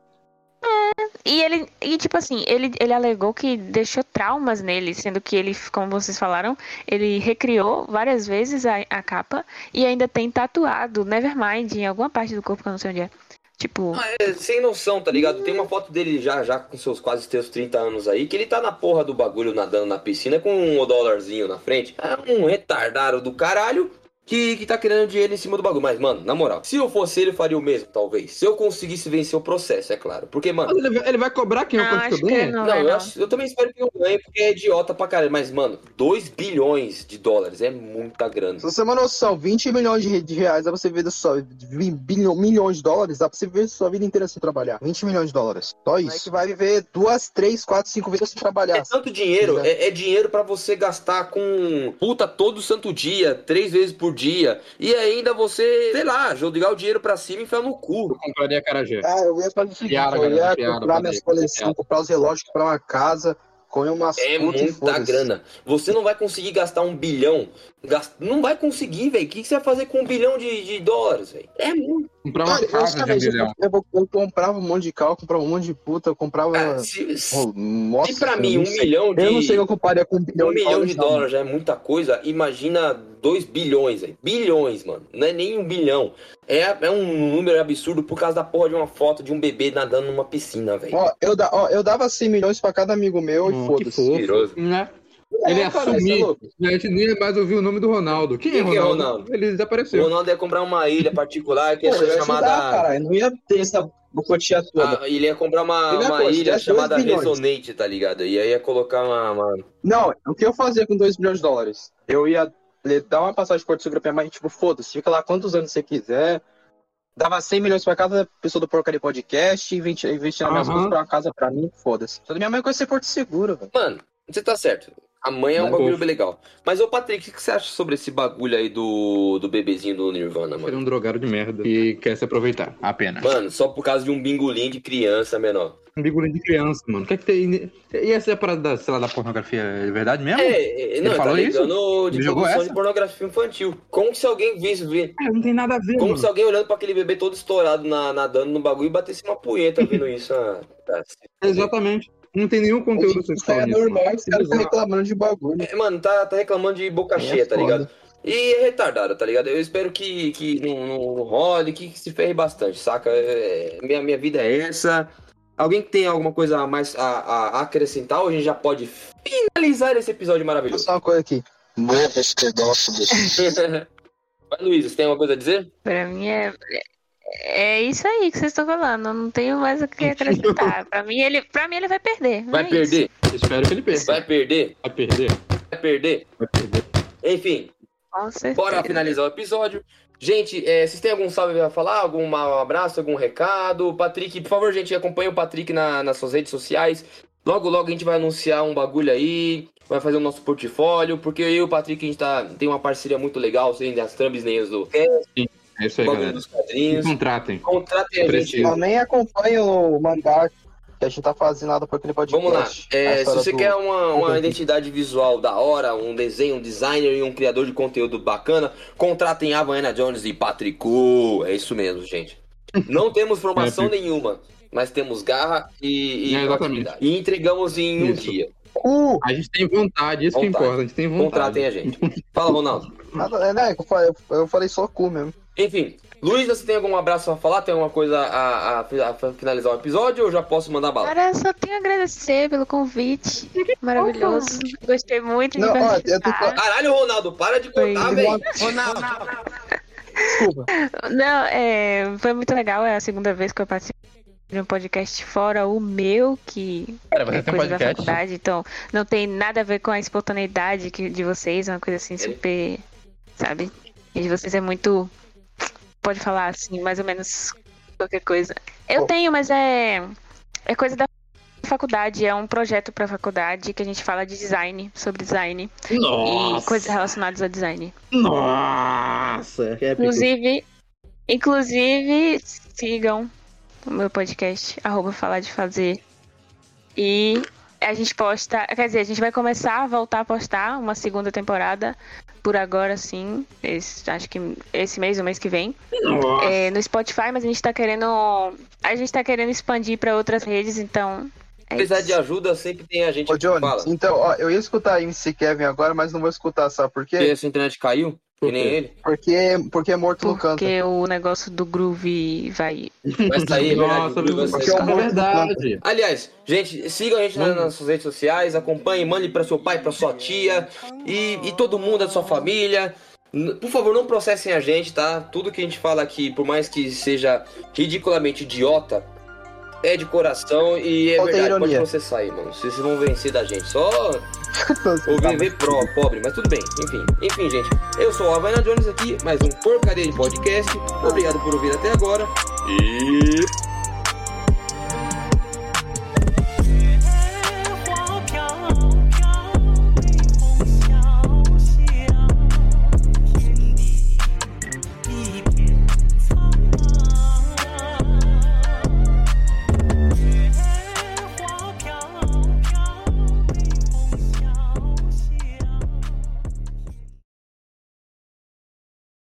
E ele, e tipo assim, ele, ele alegou que deixou traumas nele, sendo que ele, como vocês falaram, ele recriou várias vezes a, a capa e ainda tem tatuado Nevermind em alguma parte do corpo que eu não sei onde é. Tipo, É, sem noção, tá ligado? Tem uma foto dele já, já com seus quase seus 30 anos aí, que ele tá na porra do bagulho nadando na piscina com um dólarzinho na frente. É um retardado do caralho que, que tá querendo dinheiro em cima do bagulho. Mas, mano, na moral, se eu fosse ele, eu faria o mesmo, talvez. Se eu conseguisse vencer o processo, é claro. Porque, mano. Mas ele, vai- ele vai cobrar quem? Não, quanto que acho eu que ganho? não, Não, eu, não. acho- eu também espero que eu ganhe, porque é idiota pra caralho. Mas, mano, 2 bilhões de dólares é muita grana. Se você tem uma noção, 20 milhões de, re- de reais dá pra você ver da sua bilhão, milhões de dólares, dá pra você viver sua vida inteira sem trabalhar. 20 milhões de dólares. Só isso. Aí que vai viver duas, três, quatro, cinco vezes sem trabalhar. É tanto dinheiro, é, é dinheiro pra você gastar com puta todo santo dia, três vezes por dia. E ainda você, sei lá, jogar o dinheiro pra cima e enfiar no cu. Eu compraria Carajé. Ah, eu ia fazer o seguinte, Piada, eu ia piada, comprar minhas coleções, comprar os relógios, comprar uma casa, comer umas É muita grana. Você não vai conseguir gastar um bilhão. Gast... Não vai conseguir, velho. O que que você vai fazer com um bilhão de, de dólares, velho? É muito. Comprar uma Olha, casa de um bilhão. eu, eu, eu comprava um monte de carro, comprava um monte de puta, eu comprava... Cara, se, Oh, nossa, se pra eu mim um sei. milhão de. Eu não sei o que eu comparia com um bilhão, um milhão de dólares já é muita coisa. Imagina 2 bilhões, velho. Bilhões, mano. Não é nem um bilhão. É, é um número absurdo por causa da porra de uma foto de um bebê nadando numa piscina, velho. Ó, eu, da, ó, eu dava 100 milhões pra cada amigo meu Hum, e foda-se. Né? Ele assumir. isso é louco. A gente não ia mais ouvir o nome do Ronaldo. Quem, é Quem que é Ronaldo? Ronaldo? Ele O desapareceu. Ronaldo ia comprar uma ilha particular que ia Pô, ser chamada. ajudar, cara. Não ia ter essa bocotinha toda. Ah, ele ia comprar uma, uma coisa, ilha chamada. Resonate, tá ligado? E aí ia colocar uma. uma- Não, o que eu fazia com 2 milhões de dólares? Eu ia dar uma passagem por Porto Seguro pra minha mãe, tipo, foda-se, fica lá quantos anos você quiser. Dava 100 milhões pra cada pessoa do Porcaria Podcast, investir investi nas minhas Aham. coisas pra uma casa pra mim, foda-se. Toda minha mãe conhecia Porto Seguro, velho. Mano, você tá certo. A mãe é um bagulho bem legal. Mas, ô Patrick, o que você acha sobre esse bagulho aí do, do bebezinho do Nirvana, Ele é mano? um drogado de merda que quer se aproveitar. Apenas. Mano, só por causa de um bingolim de criança menor. Um bigolinho de criança, mano. Quer que tem. E essa é a parada da, sei lá, da pornografia? É verdade mesmo? É, é, não, Ele tá falou isso? ligando de produção de pornografia infantil. Como se alguém visse, vê- É, não tem nada a ver, como mano. se alguém olhando pra aquele bebê todo estourado na- nadando no bagulho e batesse uma punheta vendo isso. Ah, tá. Exatamente. Não tem nenhum conteúdo sexual é nisso. normal, mano. esse cara tá reclamando de bagulho. É, Mano, tá, tá reclamando de boca É cheia, tá foda. ligado? E é retardado, tá ligado? Eu espero que, que não, não role, que, que se ferre bastante, saca? É, minha, minha vida é essa. Alguém que tem alguma coisa a mais a, a acrescentar ou a gente já pode finalizar esse episódio Vou maravilhoso? só uma coisa aqui. Morra esse pedaço desse. Vai, Luísa, você tem alguma coisa a dizer? Pra mim é. É isso aí que vocês estão falando. Eu não tenho mais o que acrescentar. pra, mim, ele, pra mim, ele vai perder. Vai é perder? Espero que ele perca. Vai perder? Vai perder. Vai perder? Vai perder. Enfim, Isso. Bora finalizar o episódio. Gente, é, vocês têm algum salve pra falar? Algum um abraço, algum recado? Patrick, por favor, gente, acompanha o Patrick na- nas suas redes sociais. Logo, logo a gente vai anunciar um bagulho aí, vai fazer o nosso portfólio, porque eu e o Patrick, a gente tá, tem uma parceria muito legal, sem as thumbnails do É isso aí, galera. dos quadrinhos. contratem. Contratem a gente. Preciso. Eu nem acompanho o mangá que a gente tá fazendo nada por aquele podcast. Vamos lá. É, se você do- quer uma, uma identidade visual da hora, um desenho, um designer e um criador de conteúdo bacana, contratem a Havaiana Jones e Patricu. É isso mesmo, gente. Não temos formação É, nenhuma, mas temos garra e, e É. E entregamos em um Isso. dia. Uh, A gente tem vontade, isso que Vontade. importa. A gente tem vontade. Contratem a gente. Fala, Ronaldo. nada, é, né, eu falei, eu falei só cu mesmo. Enfim, Luísa, você tem algum abraço a falar? Tem alguma coisa a, a- a finalizar o episódio ou já posso mandar bala? Cara, eu só tenho a agradecer pelo convite. Maravilhoso. Gostei muito de Não, ó, eu tô-. Caralho, Ronaldo, para de contar, velho. Desculpa. Não, é, foi muito legal. É a segunda vez que eu participo de um podcast fora o meu, que você é tem um coisa da podcast? faculdade. Então, não tem nada a ver com a espontaneidade que, de vocês. É uma coisa assim super, sabe? E de vocês é muito... Pode falar assim, mais ou menos qualquer coisa. Eu Oh. tenho, mas é... É coisa da faculdade, é um projeto pra faculdade que a gente fala de design, sobre design e Nossa! coisas relacionadas a design. Nossa! Inclusive, inclusive, sigam o meu podcast, arroba falar de fazer. E a gente posta, quer dizer, a gente vai começar a voltar a postar uma segunda temporada por agora sim, esse- acho que esse mês ou mês que vem. É, no Spotify, mas a gente tá querendo. A gente tá querendo expandir pra outras redes, então. É Precisar isso. de ajuda, sempre tem a gente Ô, que Johnny, fala. então, ó, eu ia escutar MC Kevin agora, mas não vou escutar, sabe por Porque quê? essa internet caiu, que nem ele. Porque, porque é morto no canto. Porque o negócio do groove vai. Vai sair, é verdade. Nossa, vai porque é é verdade. Aliás, gente, sigam a gente nas nossas redes sociais, acompanhem, mande para seu pai, para sua tia e, e todo mundo da sua família. Por favor, não processem a gente, tá? Tudo que a gente fala aqui, por mais que seja ridiculamente idiota, é de coração e é Falta verdade. Pode ironia. processar aí, mano. Vocês vão vencer da gente. Só o viver pro, pobre, mas tudo bem. Enfim, enfim, gente. Eu sou o Havana Jones aqui, mais um porcaria de podcast. Obrigado por ouvir até agora. E